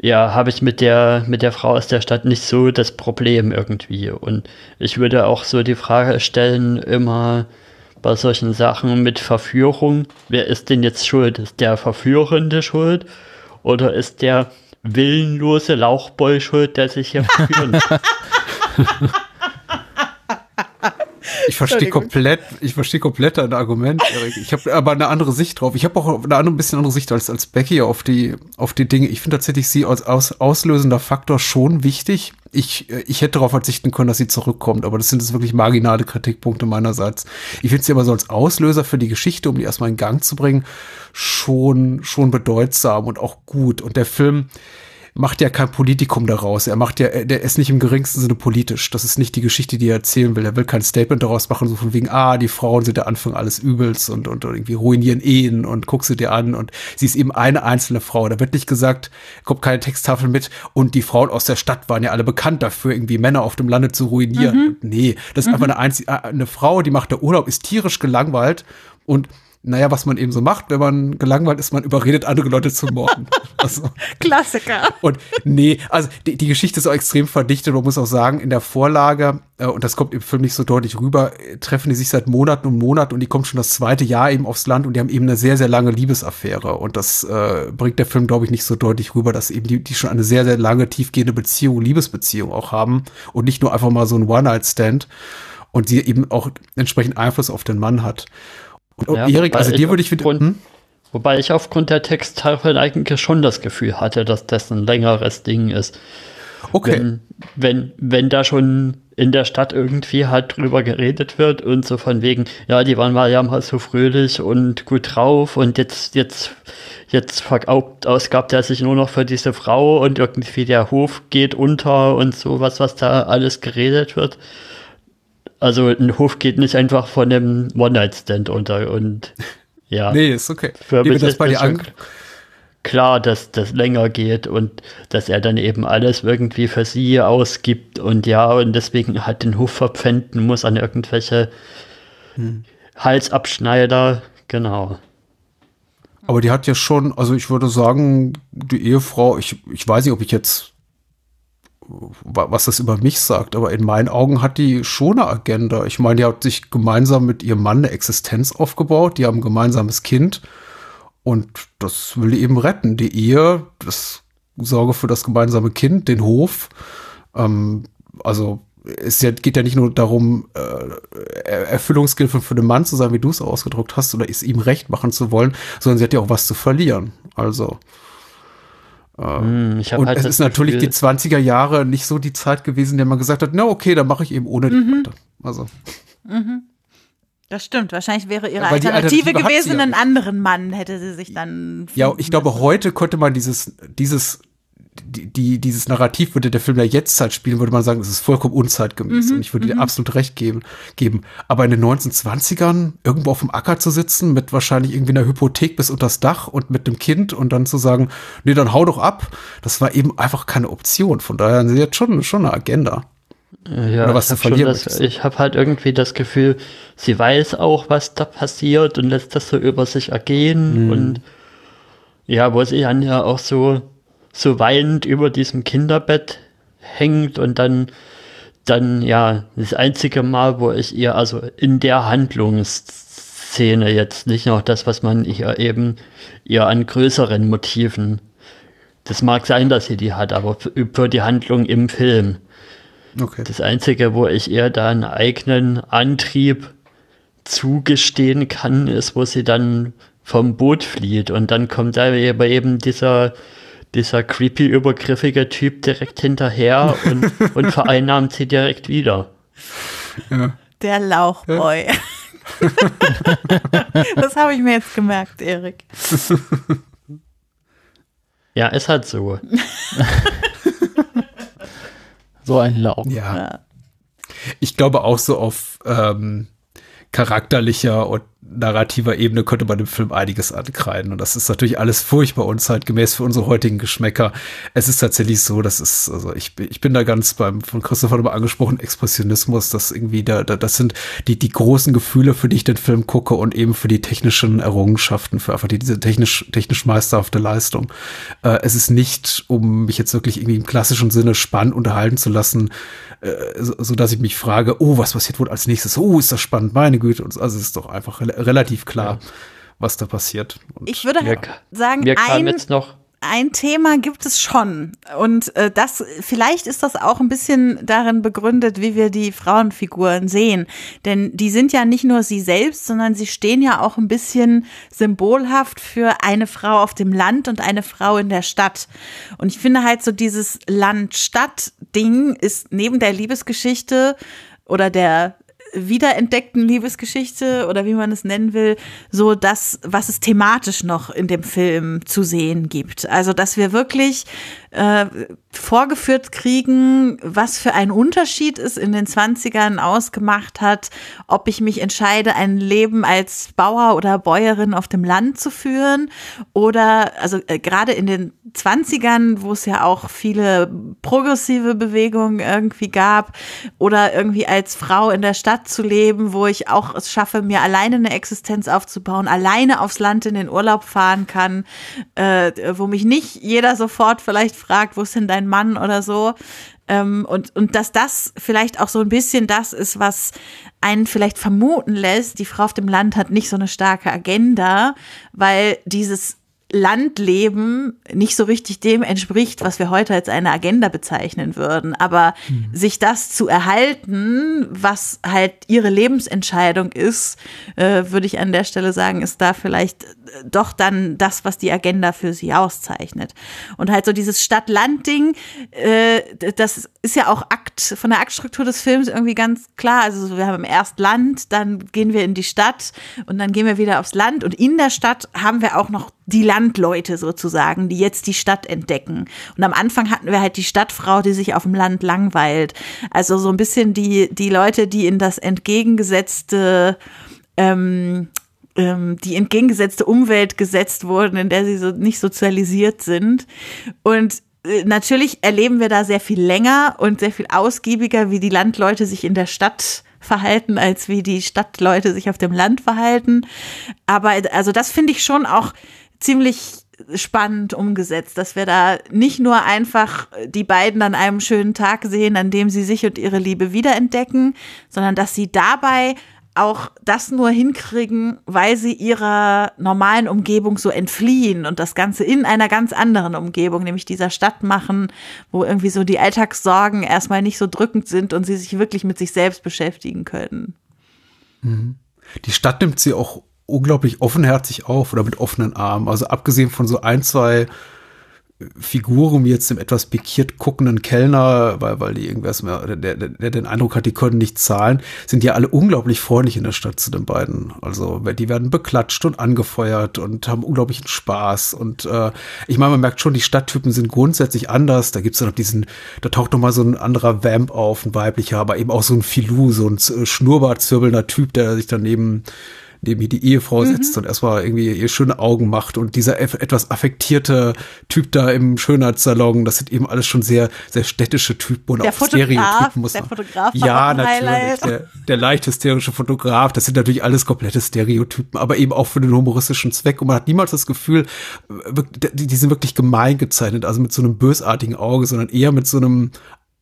ja, habe ich mit der, mit der Frau aus der Stadt nicht so das Problem irgendwie. Und ich würde auch so die Frage stellen, immer bei solchen Sachen mit Verführung, wer ist denn jetzt schuld? Ist der Verführende schuld? Oder ist der willenlose Lauchboy schuld, der sich hier (laughs) verführen (laughs) Ich verstehe komplett, ich verstehe komplett dein Argument, Erik. Ich habe aber eine andere Sicht drauf. Ich habe auch eine andere, ein bisschen andere Sicht als, als Becky auf die, auf die Dinge. Ich finde tatsächlich sie als aus, auslösender Faktor schon wichtig. Ich, ich hätte darauf verzichten können, dass sie zurückkommt, aber das sind jetzt wirklich marginale Kritikpunkte meinerseits. Ich finde sie aber so als Auslöser für die Geschichte, um die erstmal in Gang zu bringen, schon, schon bedeutsam und auch gut. Und der Film, macht ja kein Politikum daraus. Er macht ja, der ist nicht im geringsten Sinne politisch. Das ist nicht die Geschichte, die er erzählen will. Er will kein Statement daraus machen, so von wegen, ah, die Frauen sind der Anfang alles Übels und, und, und irgendwie ruinieren Ehen und guck sie dir an und sie ist eben eine einzelne Frau. Da wird nicht gesagt, kommt keine Texttafel mit und die Frauen aus der Stadt waren ja alle bekannt dafür, irgendwie Männer auf dem Lande zu ruinieren. Mhm. Nee, das ist mhm. einfach eine, einzige, äh, eine Frau, die macht der Urlaub, ist tierisch gelangweilt und naja, was man eben so macht, wenn man gelangweilt ist, man überredet andere Leute zu morden. (laughs) Also, Klassiker. Und nee, also die, die Geschichte ist auch extrem verdichtet. Man muss auch sagen, in der Vorlage, äh, und das kommt im Film nicht so deutlich rüber, treffen die sich seit Monaten und Monaten und die kommt schon das zweite Jahr eben aufs Land und die haben eben eine sehr, sehr lange Liebesaffäre. Und das äh, bringt der Film, glaube ich, nicht so deutlich rüber, dass eben die, die schon eine sehr, sehr lange, tiefgehende Beziehung, Liebesbeziehung auch haben und nicht nur einfach mal so ein One-Night-Stand und sie eben auch entsprechend Einfluss auf den Mann hat. Und ja, Erik, also dir würde ich wieder. Hm? Wobei ich aufgrund der Texttafeln eigentlich schon das Gefühl hatte, dass das ein längeres Ding ist. Okay. Wenn, wenn, wenn da schon in der Stadt irgendwie halt drüber geredet wird und so von wegen, ja, die waren mal ja mal so fröhlich und gut drauf und jetzt, jetzt, jetzt verausgabt er sich nur noch für diese Frau und irgendwie der Hof geht unter und sowas, was da alles geredet wird. Also ein Hof geht nicht einfach von einem One-Night-Stand unter und (laughs) ja. Nee, ist okay. Für mich das bei dir an klar, dass das länger geht und dass er dann eben alles irgendwie für sie ausgibt und ja, und deswegen halt den Hof verpfänden muss an irgendwelche hm. Halsabschneider, genau. Aber die hat ja schon, also ich würde sagen, die Ehefrau, ich, ich weiß nicht, ob ich jetzt was das über mich sagt, aber in meinen Augen hat die schon eine Agenda. Ich meine, die hat sich gemeinsam mit ihrem Mann eine Existenz aufgebaut, die haben ein gemeinsames Kind und das will die eben retten. Die Ehe, das Sorge für das gemeinsame Kind, den Hof. Ähm, also es geht ja nicht nur darum, äh, für den Mann zu sein, wie du es ausgedruckt hast, oder es ihm recht machen zu wollen, sondern sie hat ja auch was zu verlieren. Also hm, und halt es ist natürlich Gefühl, die 20er Jahre nicht so die Zeit gewesen, in der man gesagt hat, na okay, dann mache ich eben ohne mhm. die Also. Mhm. Das stimmt. Wahrscheinlich wäre ihre Alternative, Alternative, gewesen, ja einen anderen Mann hätte sie sich dann. Ja, ich glaube, heute könnte man dieses, dieses die, die, dieses Narrativ würde der Film ja jetzt Zeit spielen, würde man sagen, das ist vollkommen unzeitgemäß. Mhm, und ich würde dir mhm. absolut recht geben, geben. Aber in den 1920ern irgendwo auf dem Acker zu sitzen, mit wahrscheinlich irgendwie einer Hypothek bis unter das Dach und mit dem Kind und dann zu sagen, nee, dann hau doch ab, das war eben einfach keine Option. Von daher sie jetzt schon, schon eine Agenda. Ja, Oder was ich habe hab halt irgendwie das Gefühl, sie weiß auch, was da passiert und lässt das so über sich ergehen. Mhm. Und ja, wo sie dann ja auch so so weinend über diesem Kinderbett hängt und dann, dann, ja, das einzige Mal, wo ich ihr, also in der Handlungsszene jetzt nicht noch das, was man ihr eben, ihr an größeren Motiven, das mag sein, dass sie die hat, aber für die Handlung im Film. Okay. Das einzige, wo ich ihr da einen eigenen Antrieb zugestehen kann, ist, wo sie dann vom Boot flieht und dann kommt da eben dieser dieser creepy, übergriffige Typ direkt hinterher und, (laughs) und vereinnahmt sie direkt wieder. Ja. Der Lauchboy. Ja. (laughs) das habe ich mir jetzt gemerkt, Erik. (laughs) Ja, ist halt so. so ein Lauch. Ja. Ich glaube auch so auf ähm, charakterlicher und narrativer Ebene könnte man dem Film einiges ankreiden. Und das ist natürlich alles furchtbar unzeitgemäß für unsere heutigen Geschmäcker. Es ist tatsächlich so, das ist, also ich, ich bin da ganz beim, von Christopher nochmal angesprochen, Expressionismus, das irgendwie da, da, das sind die, die großen Gefühle, für die ich den Film gucke und eben für die technischen Errungenschaften, für einfach die, diese technisch, technisch meisterhafte Leistung. Äh, es ist nicht, um mich jetzt wirklich irgendwie im klassischen Sinne spannend unterhalten zu lassen, äh, so, so dass ich mich frage, oh, was passiert wohl als nächstes? Oh, ist das spannend, meine Güte. Und also es ist doch einfach relativ klar, ja. was da passiert. Und ich würde mir, sagen, mir kam ein, jetzt noch ein Thema gibt es schon. Und äh, das, vielleicht ist das auch ein bisschen darin begründet, wie wir die Frauenfiguren sehen. Denn die sind ja nicht nur sie selbst, sondern sie stehen ja auch ein bisschen symbolhaft für eine Frau auf dem Land und eine Frau in der Stadt. Und ich finde halt so dieses Land-Stadt-Ding ist neben der Liebesgeschichte oder der wiederentdeckten Liebesgeschichte oder wie man es nennen will, so das, was es thematisch noch in dem Film zu sehen gibt. Also, dass wir wirklich äh, vorgeführt kriegen, was für ein Unterschied es in den 20ern ausgemacht hat, ob ich mich entscheide, ein Leben als Bauer oder Bäuerin auf dem Land zu führen oder, also äh, gerade in den 20ern, wo es ja auch viele progressive Bewegungen irgendwie gab oder irgendwie als Frau in der Stadt zu leben, wo ich auch es schaffe, mir alleine eine Existenz aufzubauen, alleine aufs Land in den Urlaub fahren kann, äh, wo mich nicht jeder sofort vielleicht fragt, wo ist denn dein Mann oder so. Ähm, und, und dass das vielleicht auch so ein bisschen das ist, was einen vielleicht vermuten lässt, die Frau auf dem Land hat nicht so eine starke Agenda, weil dieses Landleben nicht so richtig dem entspricht, was wir heute als eine Agenda bezeichnen würden. Aber mhm. sich das zu erhalten, was halt ihre Lebensentscheidung ist, äh, würde ich an der Stelle sagen, ist da vielleicht äh, doch dann das, was die Agenda für sie auszeichnet. Und halt so dieses Stadt-Land-Ding, äh, das ist ja auch Akt, von der Aktstruktur des Films irgendwie ganz klar. Also wir haben erst Land, dann gehen wir in die Stadt und dann gehen wir wieder aufs Land. Und in der Stadt haben wir auch noch die Landleute sozusagen, die jetzt die Stadt entdecken. Und am Anfang hatten wir halt die Stadtfrau, die sich auf dem Land langweilt. Also so ein bisschen die, die Leute, die in das entgegengesetzte, ähm, ähm, die entgegengesetzte Umwelt gesetzt wurden, in der sie so nicht sozialisiert sind. Und äh, natürlich erleben wir da sehr viel länger und sehr viel ausgiebiger, wie die Landleute sich in der Stadt verhalten, als wie die Stadtleute sich auf dem Land verhalten. Aber also das finde ich schon auch ziemlich spannend umgesetzt, dass wir da nicht nur einfach die beiden an einem schönen Tag sehen, an dem sie sich und ihre Liebe wiederentdecken, sondern dass sie dabei auch das nur hinkriegen, weil sie ihrer normalen Umgebung so entfliehen und das Ganze in einer ganz anderen Umgebung, nämlich dieser Stadt machen, wo irgendwie so die Alltagssorgen erstmal nicht so drückend sind und sie sich wirklich mit sich selbst beschäftigen können. Mhm. Die Stadt nimmt sie auch unglaublich offenherzig auf oder mit offenen Armen. Also abgesehen von so ein, zwei Figuren wie jetzt dem etwas pikiert guckenden Kellner, weil, weil die irgendwas mehr, der, der, der den Eindruck hat, die können nicht zahlen, sind ja alle unglaublich freundlich in der Stadt zu den beiden. Also die werden beklatscht und angefeuert und haben unglaublichen Spaß. Und äh, ich meine, man merkt schon, die Stadttypen sind grundsätzlich anders. Da gibt's dann noch diesen, da taucht noch mal so ein anderer Vamp auf, ein weiblicher, aber eben auch so ein Filou, so ein schnurrbartzwirbelnder Typ, der sich daneben neben ihr die Ehefrau mhm. sitzt und erstmal irgendwie ihr schöne Augen macht und dieser etwas affektierte Typ da im Schönheitssalon, das sind eben alles schon sehr, sehr städtische Typen und der auch Fotograf, Stereotypen muss der Fotograf ja, natürlich, der, der leicht hysterische Fotograf, das sind natürlich alles komplette Stereotypen, aber eben auch für den humoristischen Zweck und man hat niemals das Gefühl, die, die sind wirklich gemein gezeichnet, also mit so einem bösartigen Auge, sondern eher mit so einem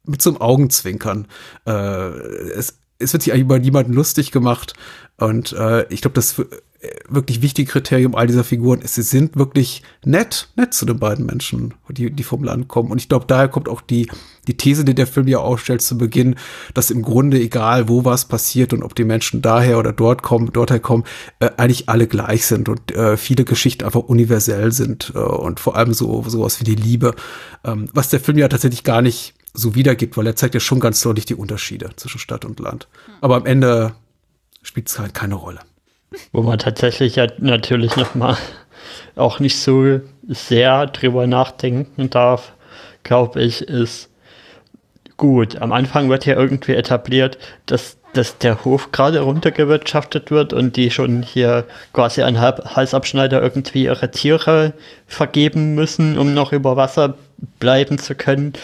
mit so einem Augenzwinkern. Äh, es, es wird sich eigentlich über niemanden lustig gemacht. Und äh, ich glaube, das wirklich wichtige Kriterium all dieser Figuren ist, sie sind wirklich nett, nett zu den beiden Menschen, die, die vom Land kommen. Und ich glaube, daher kommt auch die, die These, die der Film ja aufstellt zu Beginn, dass im Grunde egal, wo was passiert und ob die Menschen daher oder dort kommen, dorthin kommen, äh, eigentlich alle gleich sind und äh, viele Geschichten einfach universell sind äh, und vor allem so sowas wie die Liebe, ähm, was der Film ja tatsächlich gar nicht so wiedergibt, weil er zeigt ja schon ganz deutlich die Unterschiede zwischen Stadt und Land. Aber am Ende spielt es halt keine Rolle. Wo man tatsächlich ja natürlich nochmal auch nicht so sehr drüber nachdenken darf, glaube ich, ist gut. Am Anfang wird ja irgendwie etabliert, dass, dass der Hof gerade runtergewirtschaftet wird und die schon hier quasi an Halsabschneider irgendwie ihre Tiere vergeben müssen, um noch über Wasser bleiben zu können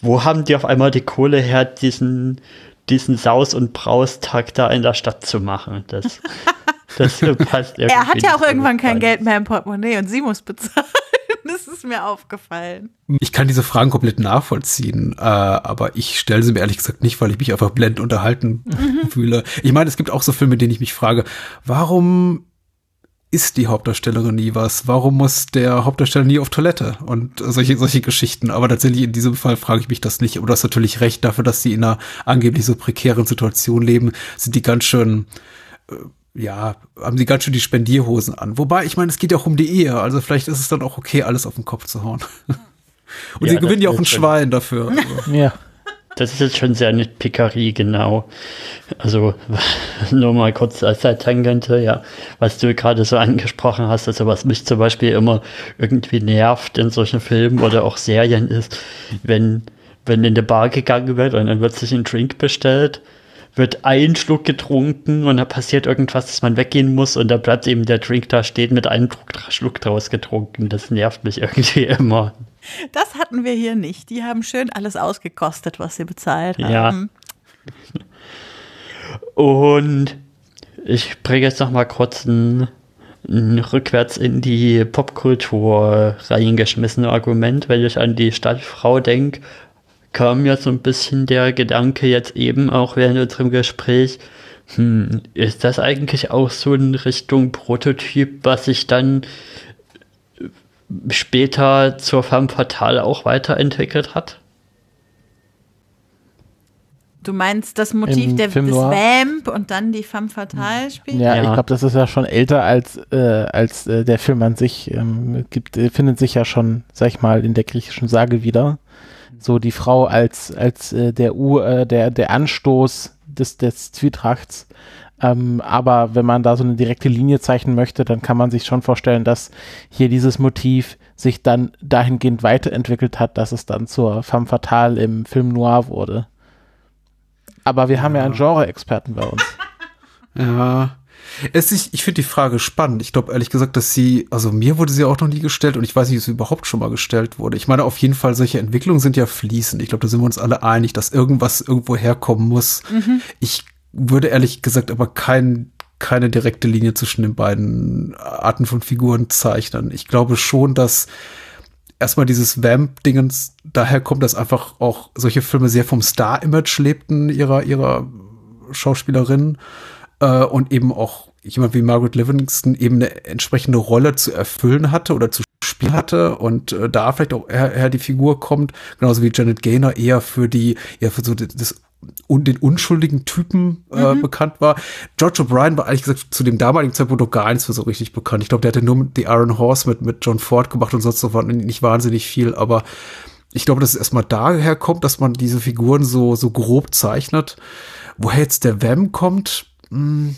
wo haben die auf einmal die Kohle her, diesen, diesen Saus- und Braustag da in der Stadt zu machen? Das, (laughs) das passt irgendwie. Er hat ja auch irgendwann kein Geld mehr im Portemonnaie und sie muss bezahlen. (laughs) Das ist mir aufgefallen. Ich kann diese Fragen komplett nachvollziehen, äh, aber ich stelle sie mir ehrlich gesagt nicht, weil ich mich einfach blendend unterhalten mhm. fühle. Ich meine, es gibt auch so Filme, in denen ich mich frage, warum ist die Hauptdarstellerin nie was? Warum muss der Hauptdarsteller nie auf Toilette? Und solche, solche Geschichten. Aber tatsächlich in diesem Fall frage ich mich das nicht. Aber du hast natürlich recht, dafür, dass sie in einer angeblich so prekären Situation leben, sind die ganz schön, äh, ja, haben sie ganz schön die Spendierhosen an. Wobei, ich meine, es geht ja auch um die Ehe. Also vielleicht ist es dann auch okay, alles auf den Kopf zu hauen. (laughs) Und ja, sie gewinnen ja auch ein Schwein dafür. Also. Ja. Das ist jetzt schon sehr eine Pickerie, genau. Also (laughs) nur mal kurz als Zeittangente, ja, was du gerade so angesprochen hast, also was mich zum Beispiel immer irgendwie nervt in solchen Filmen oder auch Serien ist, wenn, wenn in der Bar gegangen wird und dann wird sich ein Drink bestellt wird ein Schluck getrunken und da passiert irgendwas, dass man weggehen muss und da bleibt eben der Drink da stehen mit einem Schluck draus getrunken. Das nervt mich (laughs) irgendwie immer. Das hatten wir hier nicht. Die haben schön alles ausgekostet, was sie bezahlt haben. Ja. Und ich bringe jetzt noch mal kurz ein, ein rückwärts in die Popkultur reingeschmissene Argument, wenn ich an die Stadtfrau denke kam mir so ein bisschen der Gedanke jetzt eben auch während unserem Gespräch, hm, ist das eigentlich auch so in Richtung Prototyp, was sich dann später zur Femme Fatale auch weiterentwickelt hat? Du meinst das Motiv der, des Vamp und dann die Femme Fatale spielt? Ja, ja. ich glaube, das ist ja schon älter als, äh, als äh, der Film an sich. Ähm, gibt, findet sich ja schon, sag ich mal, in der griechischen Sage wieder so die Frau als, als äh, der, U, äh, der, der Anstoß des, des Zwietrachts. Ähm, aber wenn man da so eine direkte Linie zeichnen möchte, dann kann man sich schon vorstellen, dass hier dieses Motiv sich dann dahingehend weiterentwickelt hat, dass es dann zur femme fatale im Film Noir wurde. Aber wir haben ja einen Genre-Experten bei uns. (laughs) Ja, es ist, ich finde die Frage spannend. Ich glaube ehrlich gesagt, dass sie, also mir wurde sie auch noch nie gestellt und ich weiß nicht, ob sie überhaupt schon mal gestellt wurde. Ich meine, auf jeden Fall, solche Entwicklungen sind ja fließend. Ich glaube, da sind wir uns alle einig, dass irgendwas irgendwo herkommen muss. Mhm. Ich würde ehrlich gesagt aber kein, keine direkte Linie zwischen den beiden Arten von Figuren zeichnen. Ich glaube schon, dass erstmal dieses Vamp-Dingens daher kommt, dass einfach auch solche Filme sehr vom Star-Image lebten ihrer, ihrer Schauspielerin äh, und eben auch jemand wie Margaret Livingston eben eine entsprechende Rolle zu erfüllen hatte oder zu spielen hatte und äh, da vielleicht auch eher, eher die Figur kommt, genauso wie Janet Gaynor eher für die, eher für so das und den unschuldigen Typen äh, mhm. bekannt war. George O'Brien war ehrlich gesagt zu dem damaligen Zeitpunkt noch gar nichts für so richtig bekannt. Ich glaube, der hatte nur The Iron Horse mit, mit John Ford gemacht und sonst so war nicht wahnsinnig viel, aber ich glaube, dass es erstmal daher kommt, dass man diese Figuren so, so grob zeichnet. Woher jetzt der Vamp kommt, mh, hm,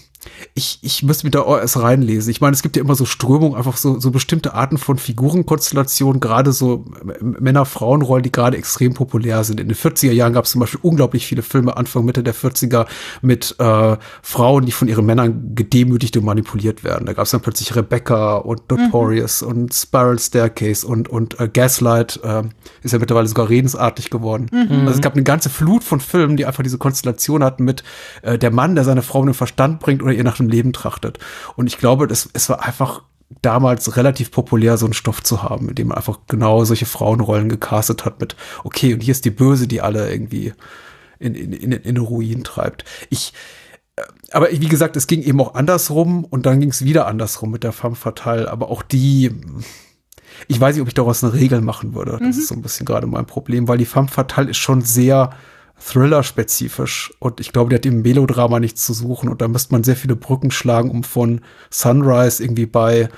ich, ich müsste mich da erst reinlesen. Ich meine, es gibt ja immer so Strömungen, einfach so, so bestimmte Arten von Figurenkonstellationen, gerade so Männer-Frauen-Rollen, die gerade extrem populär sind. In den 40er Jahren gab es zum Beispiel unglaublich viele Filme, Anfang, Mitte der 40er, mit äh, Frauen, die von ihren Männern gedemütigt und manipuliert werden. Da gab es dann plötzlich Rebecca und Notorious mhm. und Spiral Staircase und, und äh, Gaslight äh, ist ja mittlerweile sogar redensartig geworden. Mhm. Also es gab eine ganze Flut von Filmen, die einfach diese Konstellation hatten mit äh, der Mann, der seine Frau in den Verstand bringt oder ihr nach dem Leben trachtet. Und ich glaube, das, es war einfach damals relativ populär, so einen Stoff zu haben, in dem man einfach genau solche Frauenrollen gecastet hat mit, okay, und hier ist die Böse, die alle irgendwie in, in, in, in Ruin treibt. Ich, äh, aber wie gesagt, es ging eben auch andersrum und dann ging es wieder andersrum mit der Femme Fatale, aber auch die, ich weiß nicht, ob ich daraus eine Regel machen würde. Das mhm. ist so ein bisschen gerade mein Problem, weil die Femme Fatale ist schon sehr Thriller-spezifisch. Und ich glaube, der hat im Melodrama nichts zu suchen. Und da müsste man sehr viele Brücken schlagen, um von Sunrise irgendwie bei,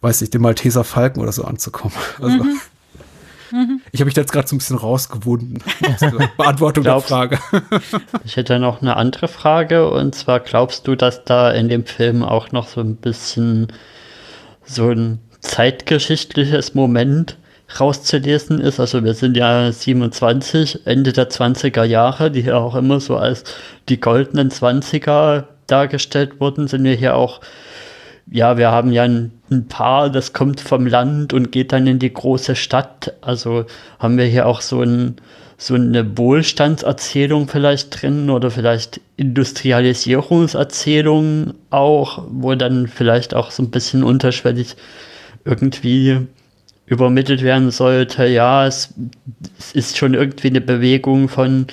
weiß ich, dem Malteser Falken oder so anzukommen. (laughs) Also, mhm. Mhm. Ich habe mich da jetzt gerade so ein bisschen rausgewunden. (laughs) Beantwortung glaubst, der Frage. (laughs) ich hätte noch eine andere Frage. Und zwar glaubst du, dass da in dem Film auch noch so ein bisschen so ein zeitgeschichtliches Moment rauszulesen ist. Also wir sind ja 27, Ende der 20er Jahre, die hier auch immer so als die goldenen 20er dargestellt wurden, sind wir hier auch, ja, wir haben ja ein, ein Paar, das kommt vom Land und geht dann in die große Stadt. Also haben wir hier auch so ein, so eine Wohlstandserzählung vielleicht drin oder vielleicht Industrialisierungserzählung auch, wo dann vielleicht auch so ein bisschen unterschwellig irgendwie übermittelt werden sollte, ja, es, es, ist schon irgendwie eine Bewegung von,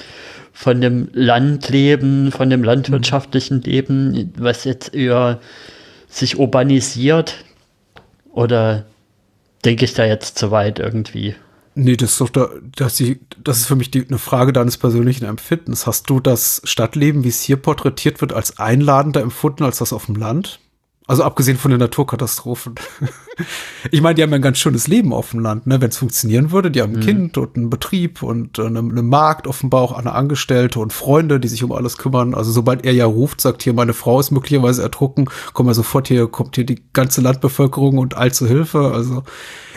von dem Landleben, von dem landwirtschaftlichen Leben, was jetzt eher sich urbanisiert. Oder denke ich da jetzt zu weit irgendwie? Nee, das ist doch da, dass die, das ist für mich die, eine Frage deines persönlichen Empfindens. Hast du das Stadtleben, wie es hier porträtiert wird, als einladender empfunden als das auf dem Land? Also abgesehen von den Naturkatastrophen. (laughs) ich meine, die haben ein ganz schönes Leben auf dem Land, ne? wenn es funktionieren würde. Die haben ein mhm. Kind und einen Betrieb und äh, einen, einen Markt offenbar auch eine Angestellte und Freunde, die sich um alles kümmern. Also sobald er ja ruft, sagt hier, meine Frau ist möglicherweise ertrunken, kommen wir sofort hier, kommt hier die ganze Landbevölkerung und all zu Hilfe. Also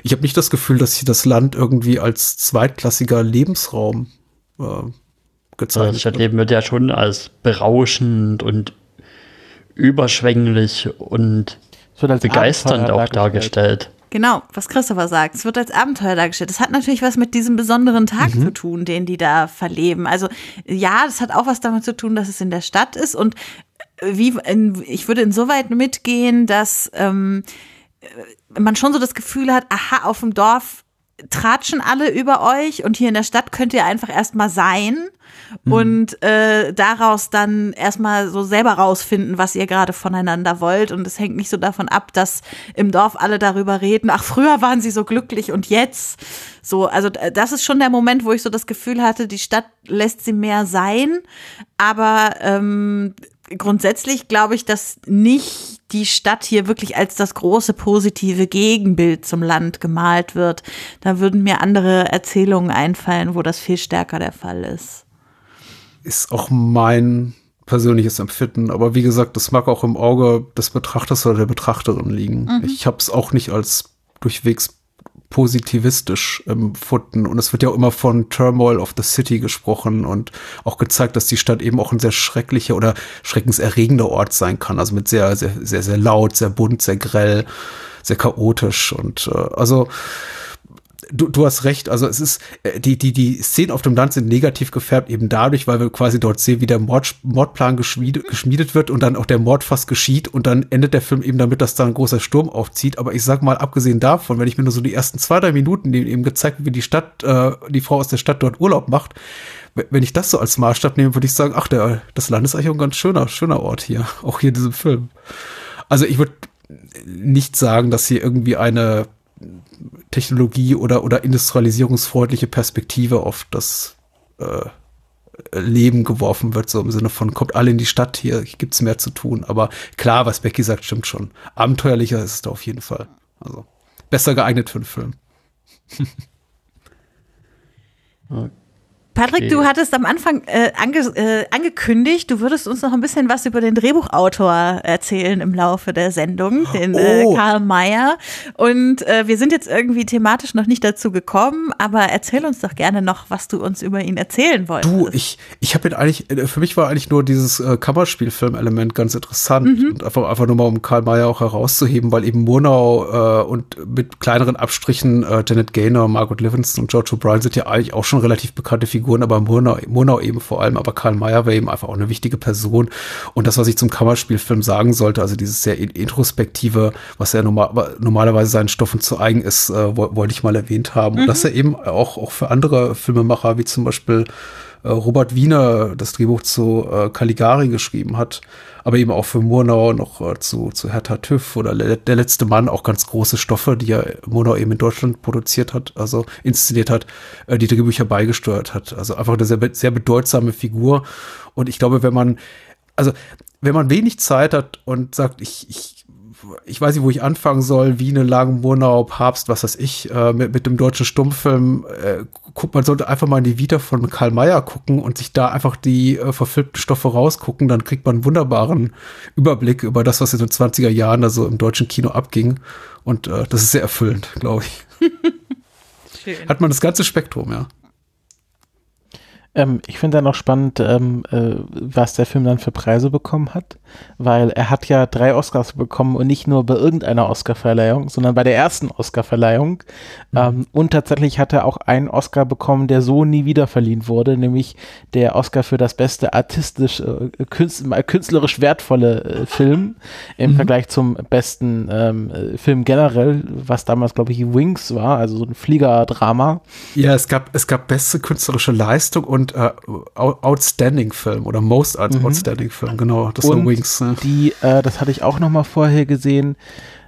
ich habe nicht das Gefühl, dass hier das Land irgendwie als zweitklassiger Lebensraum äh, gezeigt wird. Das Stadtleben wird ja schon als berauschend und überschwänglich und begeisternd auch dargestellt. Genau, was Christopher sagt. Es wird als Abenteuer dargestellt. Das hat natürlich was mit diesem besonderen Tag mhm. zu tun, den die da verleben. Also ja, das hat auch was damit zu tun, dass es in der Stadt ist. Und wie in, ich würde insoweit mitgehen, dass ähm, man schon so das Gefühl hat, aha, auf dem Dorf tratschen alle über euch und hier in der Stadt könnt ihr einfach erstmal sein mhm. und äh, daraus dann erstmal so selber rausfinden, was ihr gerade voneinander wollt. Und es hängt nicht so davon ab, dass im Dorf alle darüber reden, ach, früher waren sie so glücklich und jetzt. So, also das ist schon der Moment, wo ich so das Gefühl hatte, die Stadt lässt sie mehr sein, aber ähm, grundsätzlich glaube ich, dass nicht die Stadt hier wirklich als das große positive Gegenbild zum Land gemalt wird. Da würden mir andere Erzählungen einfallen, wo das viel stärker der Fall ist ist auch mein persönliches Empfinden. Aber wie gesagt, das mag auch im Auge des Betrachters oder der Betrachterin liegen. Mhm. Ich habe es auch nicht als durchwegs positivistisch empfunden. Und es wird ja auch immer von Turmoil of the City gesprochen und auch gezeigt, dass die Stadt eben auch ein sehr schrecklicher oder schreckenserregender Ort sein kann. Also mit sehr, sehr, sehr, sehr laut, sehr bunt, sehr grell, sehr chaotisch. Und äh, also du, du hast recht, also es ist, äh, die, die, die Szenen auf dem Land sind negativ gefärbt, eben dadurch, weil wir quasi dort sehen, wie der Mord, Mordplan geschmiedet, geschmiedet wird und dann auch der Mord fast geschieht und dann endet der Film eben damit, dass da ein großer Sturm aufzieht. Aber ich sag mal, abgesehen davon, wenn ich mir nur so die ersten zwei, drei Minuten, eben gezeigt wie die Stadt, äh, die Frau aus der Stadt dort Urlaub macht, wenn ich das so als Maßstab nehme, würde ich sagen, ach, der, das Land ist eigentlich auch ein ganz schöner, schöner Ort hier, (laughs) auch hier in diesem Film. Also ich würde nicht sagen, dass hier irgendwie eine Technologie oder, oder industrialisierungsfreundliche Perspektive auf das äh, Leben geworfen wird, so im Sinne von, kommt alle in die Stadt, hier gibt's mehr zu tun. Aber klar, was Becky sagt, stimmt schon. Abenteuerlicher ist es da auf jeden Fall. Also besser geeignet für einen Film. (laughs) okay. Patrick, du hattest am Anfang äh, ange, äh, angekündigt, du würdest uns noch ein bisschen was über den Drehbuchautor erzählen im Laufe der Sendung, den äh, oh. äh, Karl Mayer. Und äh, wir sind jetzt irgendwie thematisch noch nicht dazu gekommen, aber erzähl uns doch gerne noch, was du uns über ihn erzählen wolltest. Du, ich, ich habe ihn eigentlich, äh, für mich war eigentlich nur dieses Kammerspielfilm-Element ganz interessant mhm. und einfach, einfach nur mal um Karl Mayer auch herauszuheben, weil eben Murnau und mit kleineren Abstrichen Janet Gaynor, Margaret Livingston und George O'Brien sind ja eigentlich auch schon relativ bekannte Figuren Figuren, aber Murnau, Murnau eben vor allem, aber Karl Mayer war eben einfach auch eine wichtige Person. Und das, was ich zum Kammerspielfilm sagen sollte, also dieses sehr introspektive, was ja normal, normalerweise seinen Stoffen zu eigen ist, äh, wollte ich mal erwähnt haben. Mhm. Und dass er eben auch, auch für andere Filmemacher, wie zum Beispiel Robert Wiener, das Drehbuch zu äh, Caligari geschrieben hat, aber eben auch für Murnau noch äh, zu, zu Hertha TÜV oder Le Der letzte Mann, auch ganz große Stoffe, die ja Murnau eben in Deutschland produziert hat, also inszeniert hat, äh, die Drehbücher beigesteuert hat. Also einfach eine sehr, sehr bedeutsame Figur. Und ich glaube, wenn man, also wenn man wenig Zeit hat und sagt, ich, ich ich weiß nicht, wo ich anfangen soll, Wiene, Lang, Murnau, Papst, was weiß ich, äh, mit, mit dem deutschen Stummfilm, äh, guckt, man sollte einfach mal in die Vita von Karl Mayer gucken und sich da einfach die äh, verfilmten Stoffe rausgucken, dann kriegt man einen wunderbaren Überblick über das, was in den 20er Jahren da so im deutschen Kino abging. Und äh, das ist sehr erfüllend, glaube ich. Schön. (laughs) Hat man das ganze Spektrum, ja. Ähm, ich finde dann noch spannend, ähm, äh, was der Film dann für Preise bekommen hat, weil er hat ja drei Oscars bekommen und nicht nur bei irgendeiner Oscarverleihung, sondern bei der ersten Oscarverleihung. Mhm. Ähm, und tatsächlich hat er auch einen Oscar bekommen, der so nie wieder verliehen wurde, nämlich der Oscar für das beste artistisch, äh, künstlerisch wertvolle äh, Film im mhm. Vergleich zum besten ähm, äh, Film generell, was damals, glaube ich, Wings war, also so ein Fliegerdrama. Ja, es gab, es gab beste künstlerische Leistung und und äh, Outstanding Film oder Most mhm. Outstanding Film, genau. Das und war Wings. Ne? Die, äh, das hatte ich auch noch mal vorher gesehen.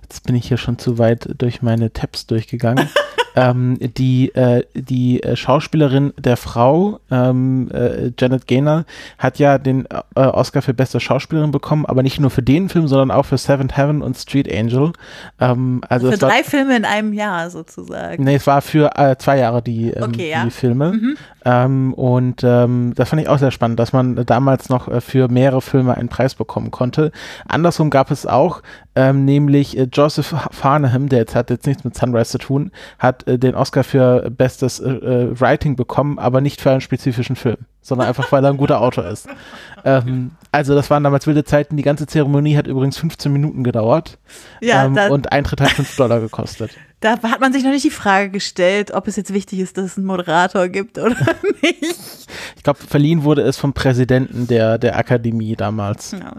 Jetzt bin ich hier schon zu weit durch meine Tabs durchgegangen. (laughs) ähm, die, äh, die äh, Schauspielerin der Frau, ähm, äh, Janet Gaynor, hat ja den äh, Oscar für beste Schauspielerin bekommen, aber nicht nur für den Film, sondern auch für Seventh Heaven und Street Angel. Ähm, also Für es war, drei Filme in einem Jahr sozusagen. Nee, es war für äh, zwei Jahre die, ähm, Okay, ja. die Filme. Mhm. Ähm, und ähm, das fand ich auch sehr spannend, dass man damals noch äh, für mehrere Filme einen Preis bekommen konnte. Andersrum gab es auch, nämlich Joseph Farnham, der jetzt hat jetzt nichts mit Sunrise zu tun, hat äh, den Oscar für bestes äh, äh, Writing bekommen, aber nicht für einen spezifischen Film, sondern einfach, weil er ein guter Autor ist. (laughs) Ähm, also das waren damals wilde Zeiten. Die ganze Zeremonie hat übrigens 15 Minuten gedauert Ja, ähm, und Eintritt hat 5 Dollar gekostet. (laughs) da hat man sich noch nicht die Frage gestellt, ob es jetzt wichtig ist, dass es einen Moderator gibt oder (laughs) nicht. Ich glaube, verliehen wurde es vom Präsidenten der, der Akademie damals. Ja.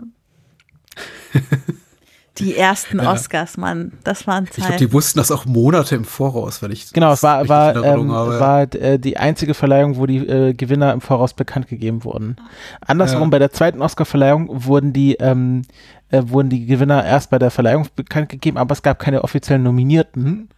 Die ersten (laughs) Ja. Oscars, Mann, das waren Ich glaube, die wussten das auch Monate im Voraus, wenn ich Genau, das es war, war, ähm, war äh, die einzige Verleihung, wo die äh, Gewinner im Voraus bekannt gegeben wurden. Andersrum, Ja. bei der zweiten Oscar-Verleihung wurden die, ähm, äh, wurden die Gewinner erst bei der Verleihung bekannt gegeben, aber es gab keine offiziellen Nominierten.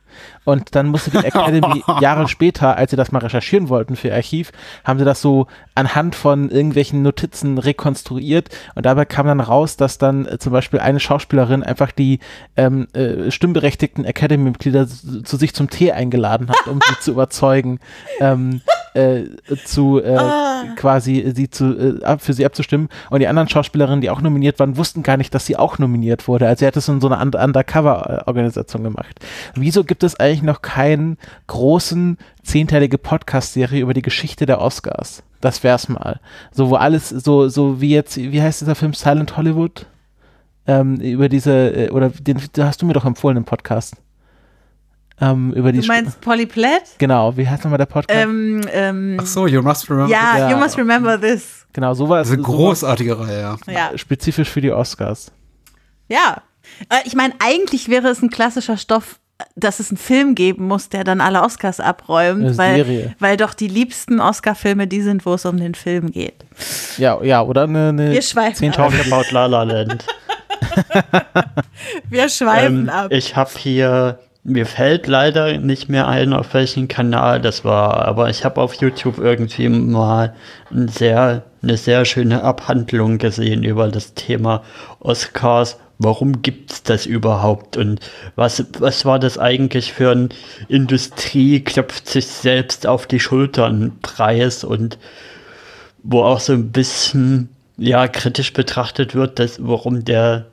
Und dann musste die (laughs) Academy Jahre später, als sie das mal recherchieren wollten für ihr Archiv, haben sie das so anhand von irgendwelchen Notizen rekonstruiert. Und dabei kam dann raus, dass dann äh, zum Beispiel eine Schauspielerin einfach die ähm, äh, stimmberechtigten Academy-Mitglieder zu sich zum Tee eingeladen hat, um sie zu überzeugen, ähm, äh, zu äh, Ah. quasi sie zu äh, für sie abzustimmen. Und die anderen Schauspielerinnen, die auch nominiert waren, wussten gar nicht, dass sie auch nominiert wurde. Also sie hat es in so einer Un- Undercover-Organisation gemacht. Wieso gibt es eigentlich noch keinen großen zehnteilige Podcast-Serie über die Geschichte der Oscars? Das wär's mal. So, wo alles, so, so wie jetzt, wie heißt dieser Film Silent Hollywood? Ähm, über diese, äh, oder den, den hast du mir doch empfohlen im Podcast. Ähm, über die Du meinst Polly Platt? Genau, wie heißt nochmal der Podcast? Ähm, ähm, Ach so, you must remember. ja, Ja. you must remember this. genau, so war Das es. ist eine großartige Reihe, ja. Ja, Spezifisch für die Oscars. ja. Äh, Ich meine, eigentlich wäre es ein klassischer Stoff, dass es einen Film geben muss, der dann alle Oscars abräumt, weil, Serie. weil doch die liebsten Oscar-Filme die sind, wo es um den Film geht. Ja, ja, oder eine, eine Wir schweifen ab. About La La Land. (laughs) Wir schweifen Ähm, ab. ich habe hier, mir fällt leider nicht mehr ein, auf welchen Kanal das war, aber ich habe auf YouTube irgendwie mal ein sehr, eine sehr schöne Abhandlung gesehen über das Thema Oscars. Warum gibt's das überhaupt und was, was war das eigentlich für ein Industrie klopft sich selbst auf die Schultern Preis und wo auch so ein bisschen ja kritisch betrachtet wird, dass warum der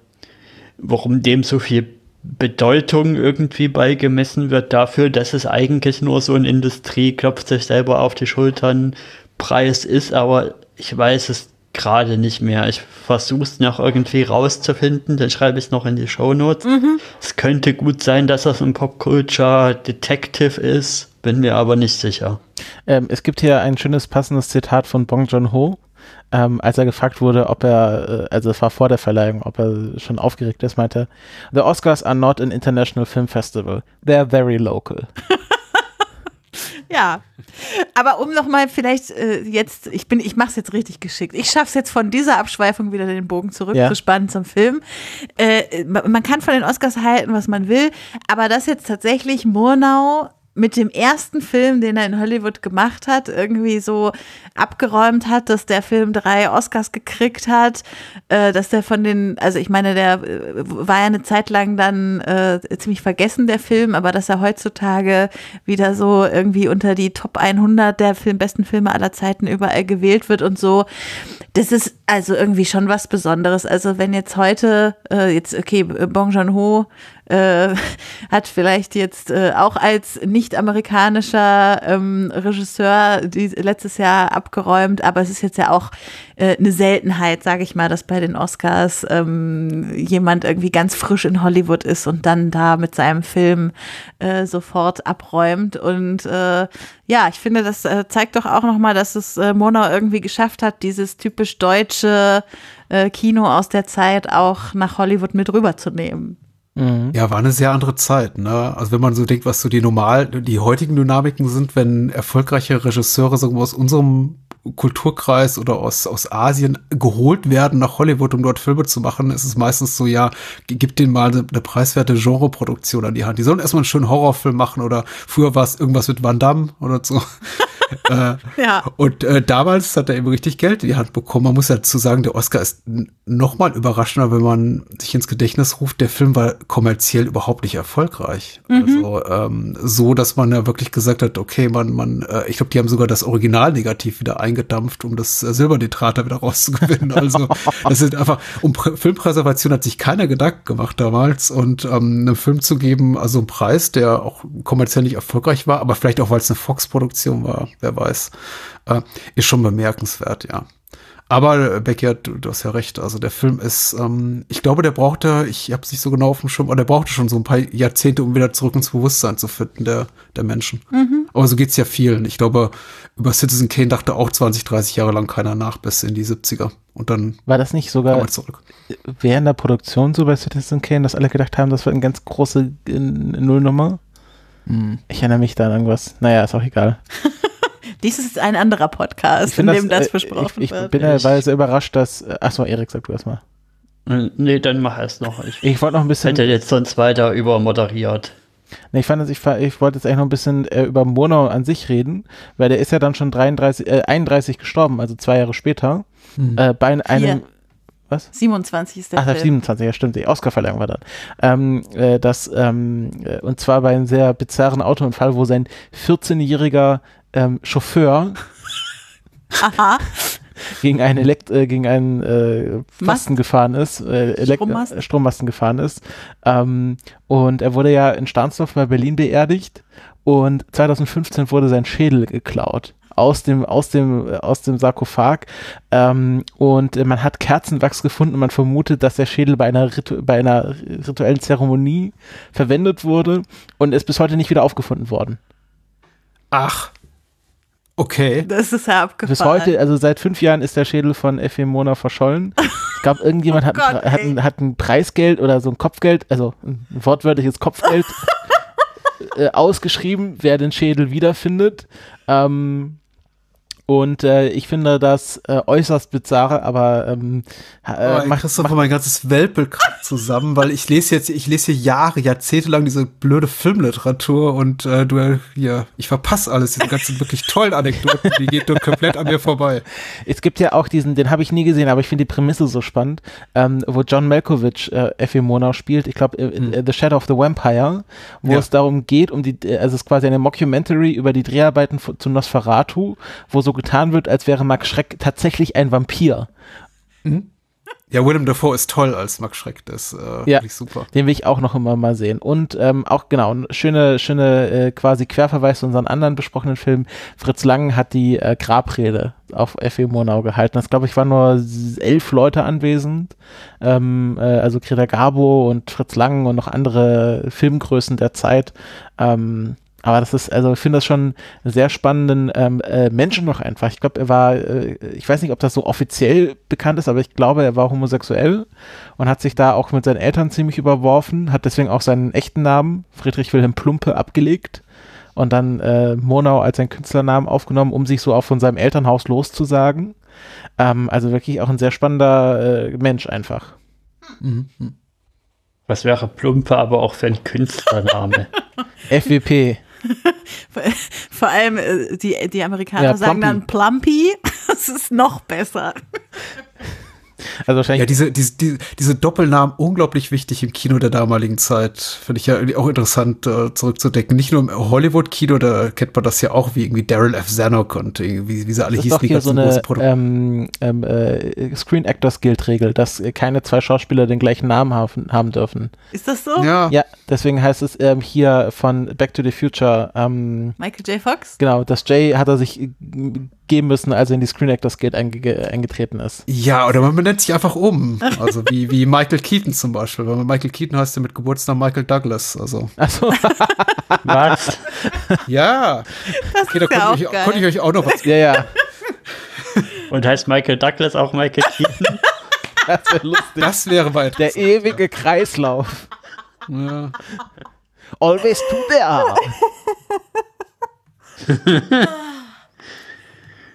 warum dem so viel Bedeutung irgendwie beigemessen wird dafür, dass es eigentlich nur so ein Industrie klopft sich selber auf die Schultern Preis ist, aber ich weiß es gerade nicht mehr. Ich versuche es noch irgendwie rauszufinden, dann schreibe ich es noch in die Shownotes. Es könnte gut sein, dass das ein Popculture Detective ist, bin mir aber nicht sicher. Ähm, es gibt hier ein schönes passendes Zitat von Bong Joon-ho, ähm, als er gefragt wurde, ob er, äh, also es war vor der Verleihung, ob er schon aufgeregt ist, meinte, The Oscars are not an international film festival. They're very local. (laughs) Ja, aber um noch mal vielleicht äh, jetzt, ich bin, ich mache es jetzt richtig geschickt. Ich schaffe es jetzt von dieser Abschweifung wieder den Bogen zurückzuspannen zum Film. Äh, man man kann von den Oscars halten, was man will, aber dass jetzt tatsächlich Murnau mit dem ersten Film, den er in Hollywood gemacht hat, irgendwie so abgeräumt hat, dass der Film drei Oscars gekriegt hat, äh, dass der von den, also ich meine, der äh, war ja eine Zeit lang dann äh, ziemlich vergessen, der Film, aber dass er heutzutage wieder so irgendwie unter die Top 100 der Film, besten Filme aller Zeiten überall gewählt wird und so, das ist also irgendwie schon was Besonderes. Also wenn jetzt heute, äh, jetzt, okay, Bong Joon-ho äh, (laughs) hat vielleicht jetzt äh, auch als nicht-amerikanischer ähm, Regisseur die, letztes Jahr abgeräumt, aber es ist jetzt ja auch äh, eine Seltenheit, sage ich mal, dass bei den Oscars ähm, jemand irgendwie ganz frisch in Hollywood ist und dann da mit seinem Film äh, sofort abräumt. Und äh, ja, ich finde, das äh, zeigt doch auch nochmal, dass es äh, Murnau irgendwie geschafft hat, dieses typisch deutsche äh, Kino aus der Zeit auch nach Hollywood mit rüberzunehmen. Ja, war eine sehr andere Zeit, ne? Also wenn man so denkt, was so die normal, die heutigen Dynamiken sind, wenn erfolgreiche Regisseure so aus unserem Kulturkreis oder aus, aus Asien geholt werden nach Hollywood, um dort Filme zu machen, ist es meistens so, ja, gib denen mal eine, eine preiswerte Genreproduktion an die Hand. Die sollen erstmal einen schönen Horrorfilm machen oder früher war es irgendwas mit Van Damme oder so. (laughs) äh, ja. Und äh, damals hat er eben richtig Geld in die Hand bekommen. Man muss ja dazu sagen, der Oscar ist noch mal überraschender, wenn man sich ins Gedächtnis ruft. Der Film war kommerziell überhaupt nicht erfolgreich. Mhm. Also ähm, so, dass man ja wirklich gesagt hat, okay, man, man, äh, ich glaube, die haben sogar das Originalnegativ wieder eingedampft, um das äh, Silbernitrat da wieder rauszugewinnen. (laughs) Also das ist einfach, um Pr Filmpräservation hat sich keiner Gedanken gemacht damals und ähm, einem Film zu geben, also einen Preis, der auch kommerziell nicht erfolgreich war, aber vielleicht auch, weil es eine Fox-Produktion war, wer weiß, äh, ist schon bemerkenswert, ja. Aber äh, Becky, du, du hast ja recht. Also der Film ist, ähm, ich glaube, der brauchte, ich habe es nicht so genau auf dem Schirm, aber der brauchte schon so ein paar Jahrzehnte, um wieder zurück ins Bewusstsein zu finden der, der Menschen. Mhm. Aber so geht's ja vielen. Ich glaube, über Citizen Kane dachte auch 20, 30 Jahre lang keiner nach, bis in die 70er. Und dann war das nicht sogar während der Produktion so bei Citizen Kane, dass alle gedacht haben, das wird eine ganz große Nullnummer? Hm. Ich erinnere mich da an irgendwas. Naja, ist auch egal. (laughs) Dies ist ein anderer Podcast, in dem das, das äh, besprochen ich, ich wird. bin ja weil sehr überrascht, dass. Äh, achso, Erik, sag du erstmal. Äh, nee, dann mach es noch. Ich, ich wollte noch ein bisschen. Hätte jetzt sonst weiter übermoderiert. Nee, ich fand das, ich, ich wollte jetzt eigentlich noch ein bisschen äh, über Monau an sich reden, weil der ist ja dann schon 33, äh, 31 gestorben, also zwei Jahre später. Hm. Äh, bei einem. Hier. Was? 27 ist der Ach, Film. 27, ja stimmt, die Oscarverleihung war dann. Ähm, äh, das, ähm, und zwar bei einem sehr bizarren Autounfall, wo sein 14-jähriger ähm, Chauffeur Aha. gegen einen, Elekt äh, gegen einen äh, Masten gefahren ist, äh, Strommasten? Strommasten gefahren ist. Ähm, und er wurde ja in Stahnsdorf bei Berlin beerdigt und 2015 wurde sein Schädel geklaut aus dem, aus dem, aus dem Sarkophag. Ähm, und man hat Kerzenwachs gefunden und man vermutet, dass der Schädel bei einer, Ritu bei einer rituellen Zeremonie verwendet wurde und ist bis heute nicht wieder aufgefunden worden. Ach. Okay. Das ist ja abgefahren. Bis heute, also seit fünf Jahren ist der Schädel von F.E. Mona verschollen. Ich glaube, (laughs) irgendjemand oh hat, Gott, hat, ein, hat ein Preisgeld oder so ein Kopfgeld, also ein wortwörtliches Kopfgeld (laughs) äh, ausgeschrieben, wer den Schädel wiederfindet. Ähm, und äh, ich finde das äh, äußerst bizarre, aber ähm, äh, oh, macht Christoph macht, mein ganzes Weltbild zusammen, weil ich lese jetzt, ich lese hier Jahre, Jahrzehnte lang diese blöde Filmliteratur und äh, du ja, ich verpasse alles, diese ganzen wirklich tollen Anekdoten, die geht nur komplett an mir vorbei. Es gibt ja auch diesen, den habe ich nie gesehen, aber ich finde die Prämisse so spannend, ähm, wo John Malkovich äh, Effie Monau spielt, ich glaube in, in, The Shadow of the Vampire, wo ja. es darum geht, um die, also es ist quasi eine Mockumentary über die Dreharbeiten zu Nosferatu, wo so getan wird, als wäre Max Schreck tatsächlich ein Vampir. Mhm. Ja, Willem Dafoe ist toll als Max Schreck, das ist äh, ja, super. Den will ich auch noch immer mal sehen. Und ähm, auch genau, schöne, schöne äh, quasi Querverweis zu unseren anderen besprochenen Filmen. Fritz Lang hat die äh, Grabrede auf F.E. Murnau gehalten. Das glaube ich waren nur elf Leute anwesend. Ähm, äh, also Greta Garbo und Fritz Lang und noch andere Filmgrößen der Zeit. Ähm, aber das ist, also ich finde das schon einen sehr spannenden ähm, äh, Menschen noch einfach. Ich glaube, er war, äh, ich weiß nicht, ob das so offiziell bekannt ist, aber ich glaube, er war homosexuell und hat sich da auch mit seinen Eltern ziemlich überworfen, hat deswegen auch seinen echten Namen, Friedrich Wilhelm Plumpe, abgelegt und dann äh, Monau als seinen Künstlernamen aufgenommen, um sich so auch von seinem Elternhaus loszusagen. Ähm, also wirklich auch ein sehr spannender äh, Mensch einfach. Mhm. Was wäre Plumpe aber auch für ein Künstlername? (laughs) FWP. (laughs) Vor allem äh, die, die Amerikaner ja, sagen dann Plumpy. (laughs) Das ist noch besser. Also wahrscheinlich ja, diese, diese, diese, diese Doppelnamen unglaublich wichtig im Kino der damaligen Zeit. Finde ich ja auch interessant äh, zurückzudecken. Nicht nur im Hollywood-Kino, da kennt man das ja auch wie irgendwie Daryl F. Zanuck und wie, wie sie alle das hießen. Das ist doch hier so eine ähm, ähm, äh, Screen Actors Guild Regel, dass keine zwei Schauspieler den gleichen Namen haben, haben dürfen. Ist das so? Ja. Ja, deswegen heißt es ähm, hier von Back to the Future. Ähm, Michael J. Fox? Genau, das J hat er sich geben müssen, als er in die Screen Actors Guild einge eingetreten ist. Ja, oder man benennt sich einfach um. Also wie, wie Michael Keaton zum Beispiel. Weil Michael Keaton heißt ja mit Geburtsnamen Michael Douglas. Also. Ach so. (laughs) was? Ja. Das okay, da konnte, ich, konnte ich euch auch noch was. Ja, ja. Und heißt Michael Douglas auch Michael Keaton? (laughs) Das wäre lustig. Das wäre weit. Der ewige Kreislauf. Ja. Always to there. (laughs)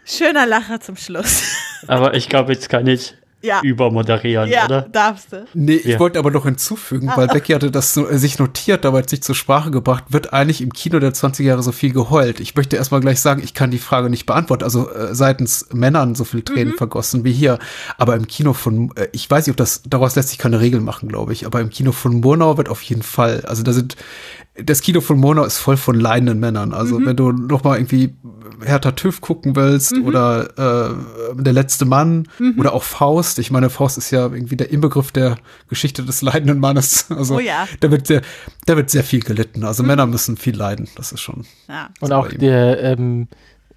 Schöner Lacher zum Schluss. (laughs) Aber ich glaube, jetzt kann ich Ja. übermoderieren, Ja, oder? darfst du. Nee, ich Ja. wollte aber noch hinzufügen, weil Becky hatte das so, äh, sich notiert, aber jetzt nicht zur Sprache gebracht, wird eigentlich im Kino der 20er Jahre so viel geheult. Ich möchte erstmal gleich sagen, ich kann die Frage nicht beantworten. Also äh, seitens Männern so viel Tränen vergossen wie hier. Aber im Kino von, äh, ich weiß nicht, ob das, daraus lässt sich keine Regel machen, glaube ich. Aber im Kino von Murnau wird auf jeden Fall, also da sind, das Kino von Murnau ist voll von leidenden Männern. Also wenn du noch mal irgendwie Hertha TÜV gucken willst oder äh, Der letzte Mann oder auch Faust. Ich meine, Faust ist ja irgendwie der Inbegriff der Geschichte des leidenden Mannes. (laughs) Also Oh ja. da wird sehr, da wird sehr viel gelitten. Also Männer müssen viel leiden. Das ist schon. Ja. Und auch der, ähm,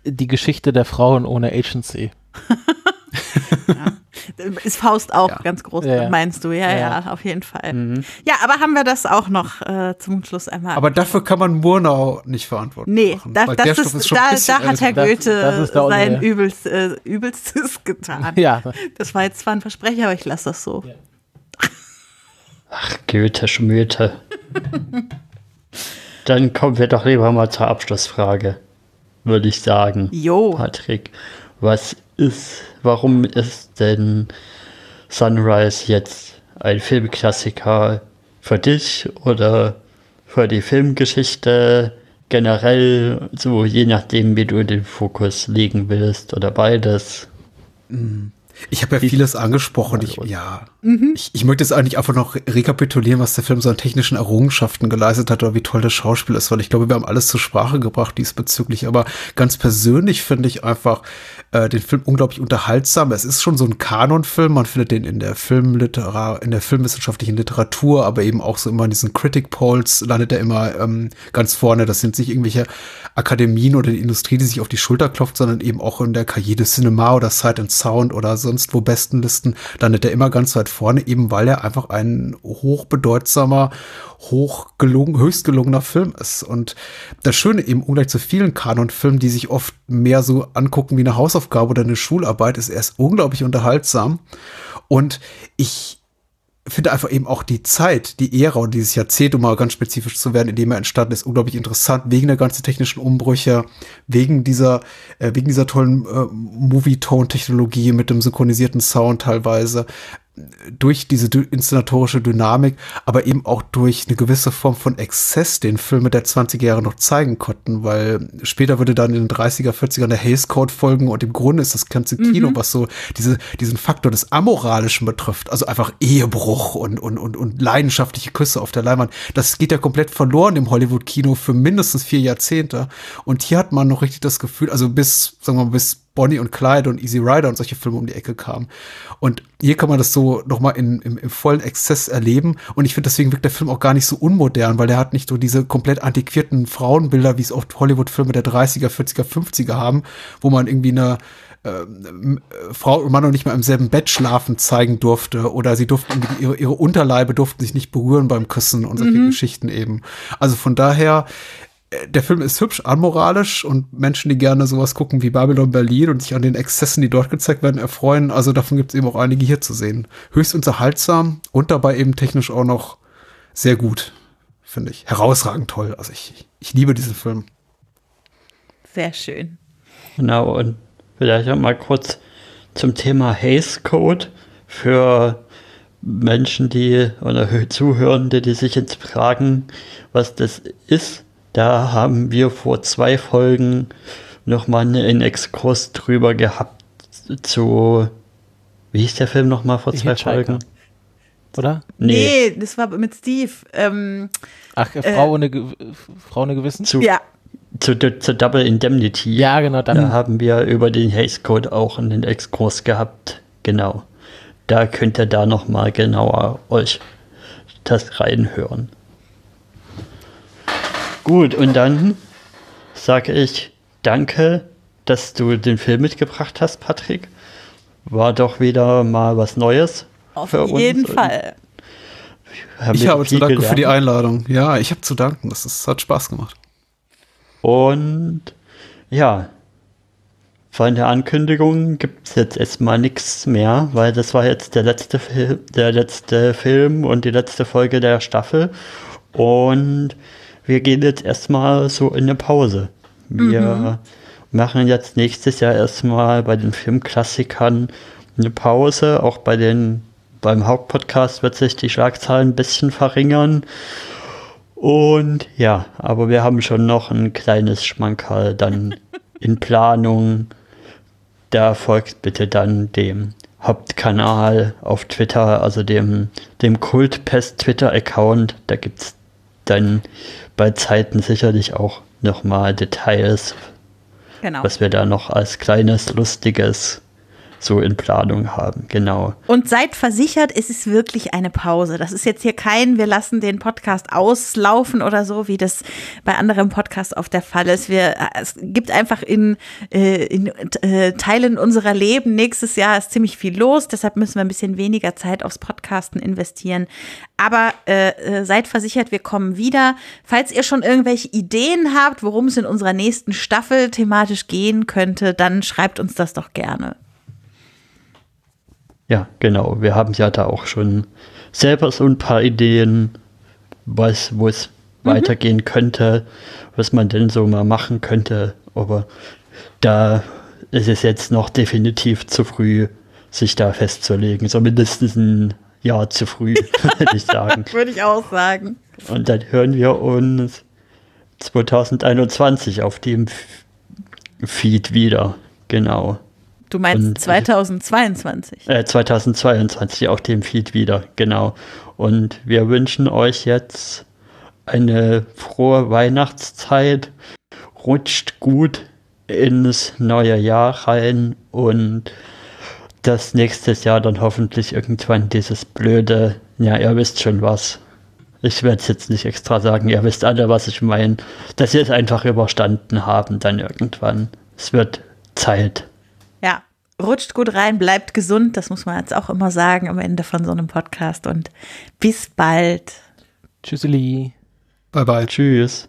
die Geschichte der Frauen ohne Agency. (laughs) (laughs) Ist Faust auch Ja. ganz groß, Ja, ja. meinst du? Ja, ja, Ja. auf jeden Fall. Ja, aber haben wir das auch noch äh, zum Schluss einmal? Aber dafür kann man Murnau nicht verantworten. Nee, machen, da, das ist, ein da, bisschen da hat Herr. Das- Goethe das ist da sein Übelst, äh, Übelstes (laughs) getan. Ja, Das war jetzt zwar ein Versprecher, aber ich lasse das so. Ach, Goethe, Schmöte. Dann kommen wir doch lieber mal zur Abschlussfrage, würde ich sagen. Jo. Patrick, was ist, warum ist denn Sunrise jetzt ein Filmklassiker für dich oder für die Filmgeschichte generell, so je nachdem, wie du den Fokus legen willst oder beides? Ich habe ja vieles angesprochen. Ich, ja, ich, ich möchte jetzt eigentlich einfach noch rekapitulieren, was der Film so an technischen Errungenschaften geleistet hat oder wie toll das Schauspiel ist, weil ich glaube, wir haben alles zur Sprache gebracht diesbezüglich. Aber ganz persönlich finde ich einfach äh, den Film unglaublich unterhaltsam. Es ist schon so ein Kanonfilm. Man findet den in der Filmliterar, in der filmwissenschaftlichen Literatur, aber eben auch so immer in diesen Critic Polls landet er immer ähm, ganz vorne. Das sind nicht irgendwelche Akademien oder die Industrie, die sich auf die Schulter klopft, sondern eben auch in der de Cinema oder Sight and Sound oder sonst wo Bestenlisten landet er immer ganz weit vorne, eben weil er einfach ein hochbedeutsamer, hochgelungen, höchst gelungener Film ist. Und das Schöne eben, ungleich zu vielen Kanonfilmen, die sich oft mehr so angucken wie eine Hausaufgabe oder eine Schularbeit, ist er ist unglaublich unterhaltsam. Und ich finde einfach eben auch die Zeit, die Ära und dieses Jahrzehnt, um mal ganz spezifisch zu werden, in dem er entstanden ist, unglaublich interessant, wegen der ganzen technischen Umbrüche, wegen dieser, äh, wegen dieser tollen äh, Movie-Tone-Technologie mit dem synchronisierten Sound teilweise, durch diese inszenatorische Dynamik, aber eben auch durch eine gewisse Form von Exzess, den Filme der 20er Jahre noch zeigen konnten, weil später würde dann in den 30er, 40er der Hays Code folgen und im Grunde ist das ganze Kino, was so diese, diesen Faktor des Amoralischen betrifft, also einfach Ehebruch und, und, und, und leidenschaftliche Küsse auf der Leinwand, das geht ja komplett verloren im Hollywood-Kino für mindestens vier Jahrzehnte. Und hier hat man noch richtig das Gefühl, also bis, sagen wir mal, bis Bonnie und Clyde und Easy Rider und solche Filme um die Ecke kamen. Und hier kann man das so nochmal in, im, im vollen Exzess erleben. Und ich finde, deswegen wirkt der Film auch gar nicht so unmodern, weil er hat nicht so diese komplett antiquierten Frauenbilder, wie es oft Hollywood-Filme der 30er, 40er, 50er haben, wo man irgendwie eine ähm, äh, Frau und Mann noch nicht mal im selben Bett schlafen zeigen durfte oder sie durften ihre, ihre Unterleibe durften sich nicht berühren beim Küssen und solche Geschichten eben. Also von daher, der Film ist hübsch, amoralisch und Menschen, die gerne sowas gucken wie Babylon Berlin und sich an den Exzessen, die dort gezeigt werden, erfreuen. Also davon gibt es eben auch einige hier zu sehen. Höchst unterhaltsam und dabei eben technisch auch noch sehr gut, finde ich. Herausragend toll. Also ich, ich liebe diesen Film. Sehr schön. Genau, und vielleicht auch mal kurz zum Thema Haze Code für Menschen, die oder Hö- Zuhörende, die sich jetzt fragen, was das ist. Da haben wir vor zwei Folgen nochmal einen Exkurs drüber gehabt zu, wie hieß der Film nochmal vor zwei. Folgen? oder? Nee, das war mit Steve. Ähm, Ach, äh, Frau, ohne Ge Frau ohne Gewissen? Zu, ja, zu, zu Double Indemnity. Ja, genau, dann. Da haben wir über den Haze Code auch einen Exkurs gehabt. Genau. Da könnt ihr da nochmal genauer euch das reinhören. Gut, und dann sage ich danke, dass du den Film mitgebracht hast, Patrick. War doch wieder mal was Neues. auf für uns jeden und Fall. haben Ich habe zu danken für die gelernt. Einladung. Ja, ich habe zu danken. Das ist, hat Spaß gemacht. Und ja, von der Ankündigung gibt es jetzt erstmal nichts mehr, weil das war jetzt der letzte, Fil der letzte Film und die letzte Folge der Staffel. Und wir gehen jetzt erstmal so in eine Pause. Wir machen jetzt nächstes Jahr erstmal bei den Filmklassikern eine Pause. Auch bei den, beim Hauptpodcast wird sich die Schlagzahlen ein bisschen verringern. Und ja, aber wir haben schon noch ein kleines Schmankerl dann (laughs) in Planung. Da folgt bitte dann dem Hauptkanal auf Twitter, also dem, dem Kultpest Twitter-Account. Da gibt es dann bei Zeiten sicherlich auch nochmal Details, genau. was wir da noch als kleines, lustiges so in Planung haben, genau. Und seid versichert, es ist wirklich eine Pause. Das ist jetzt hier kein, wir lassen den Podcast auslaufen oder so, wie das bei anderen Podcasts auf der Fall ist. Wir, es gibt einfach in, äh, in äh, Teilen unserer Leben nächstes Jahr ist ziemlich viel los, deshalb müssen wir ein bisschen weniger Zeit aufs Podcasten investieren. Aber äh, äh, seid versichert, wir kommen wieder. Falls ihr schon irgendwelche Ideen habt, worum es in unserer nächsten Staffel thematisch gehen könnte, dann schreibt uns das doch gerne. Ja, genau. Wir haben ja da auch schon selber so ein paar Ideen, was, wo es mhm. weitergehen könnte, was man denn so mal machen könnte. Aber da ist es jetzt noch definitiv zu früh, sich da festzulegen. So mindestens ein Jahr zu früh, (laughs) würde ich sagen. würde ich auch sagen. Und dann hören wir uns 2021 auf dem Feed wieder. Genau. Du meinst und, 2022? Äh, 2022 auf dem Feed wieder, genau. Und wir wünschen euch jetzt eine frohe Weihnachtszeit. Rutscht gut ins neue Jahr rein und das nächste Jahr dann hoffentlich irgendwann dieses blöde, ja, ihr wisst schon was. Ich werde es jetzt nicht extra sagen, ihr wisst alle, was ich meine. Dass wir es einfach überstanden haben dann irgendwann. Es wird Zeit rutscht gut rein, bleibt gesund, das muss man jetzt auch immer sagen am Ende von so einem Podcast und bis bald. Tschüsseli. Bye bye. Tschüss.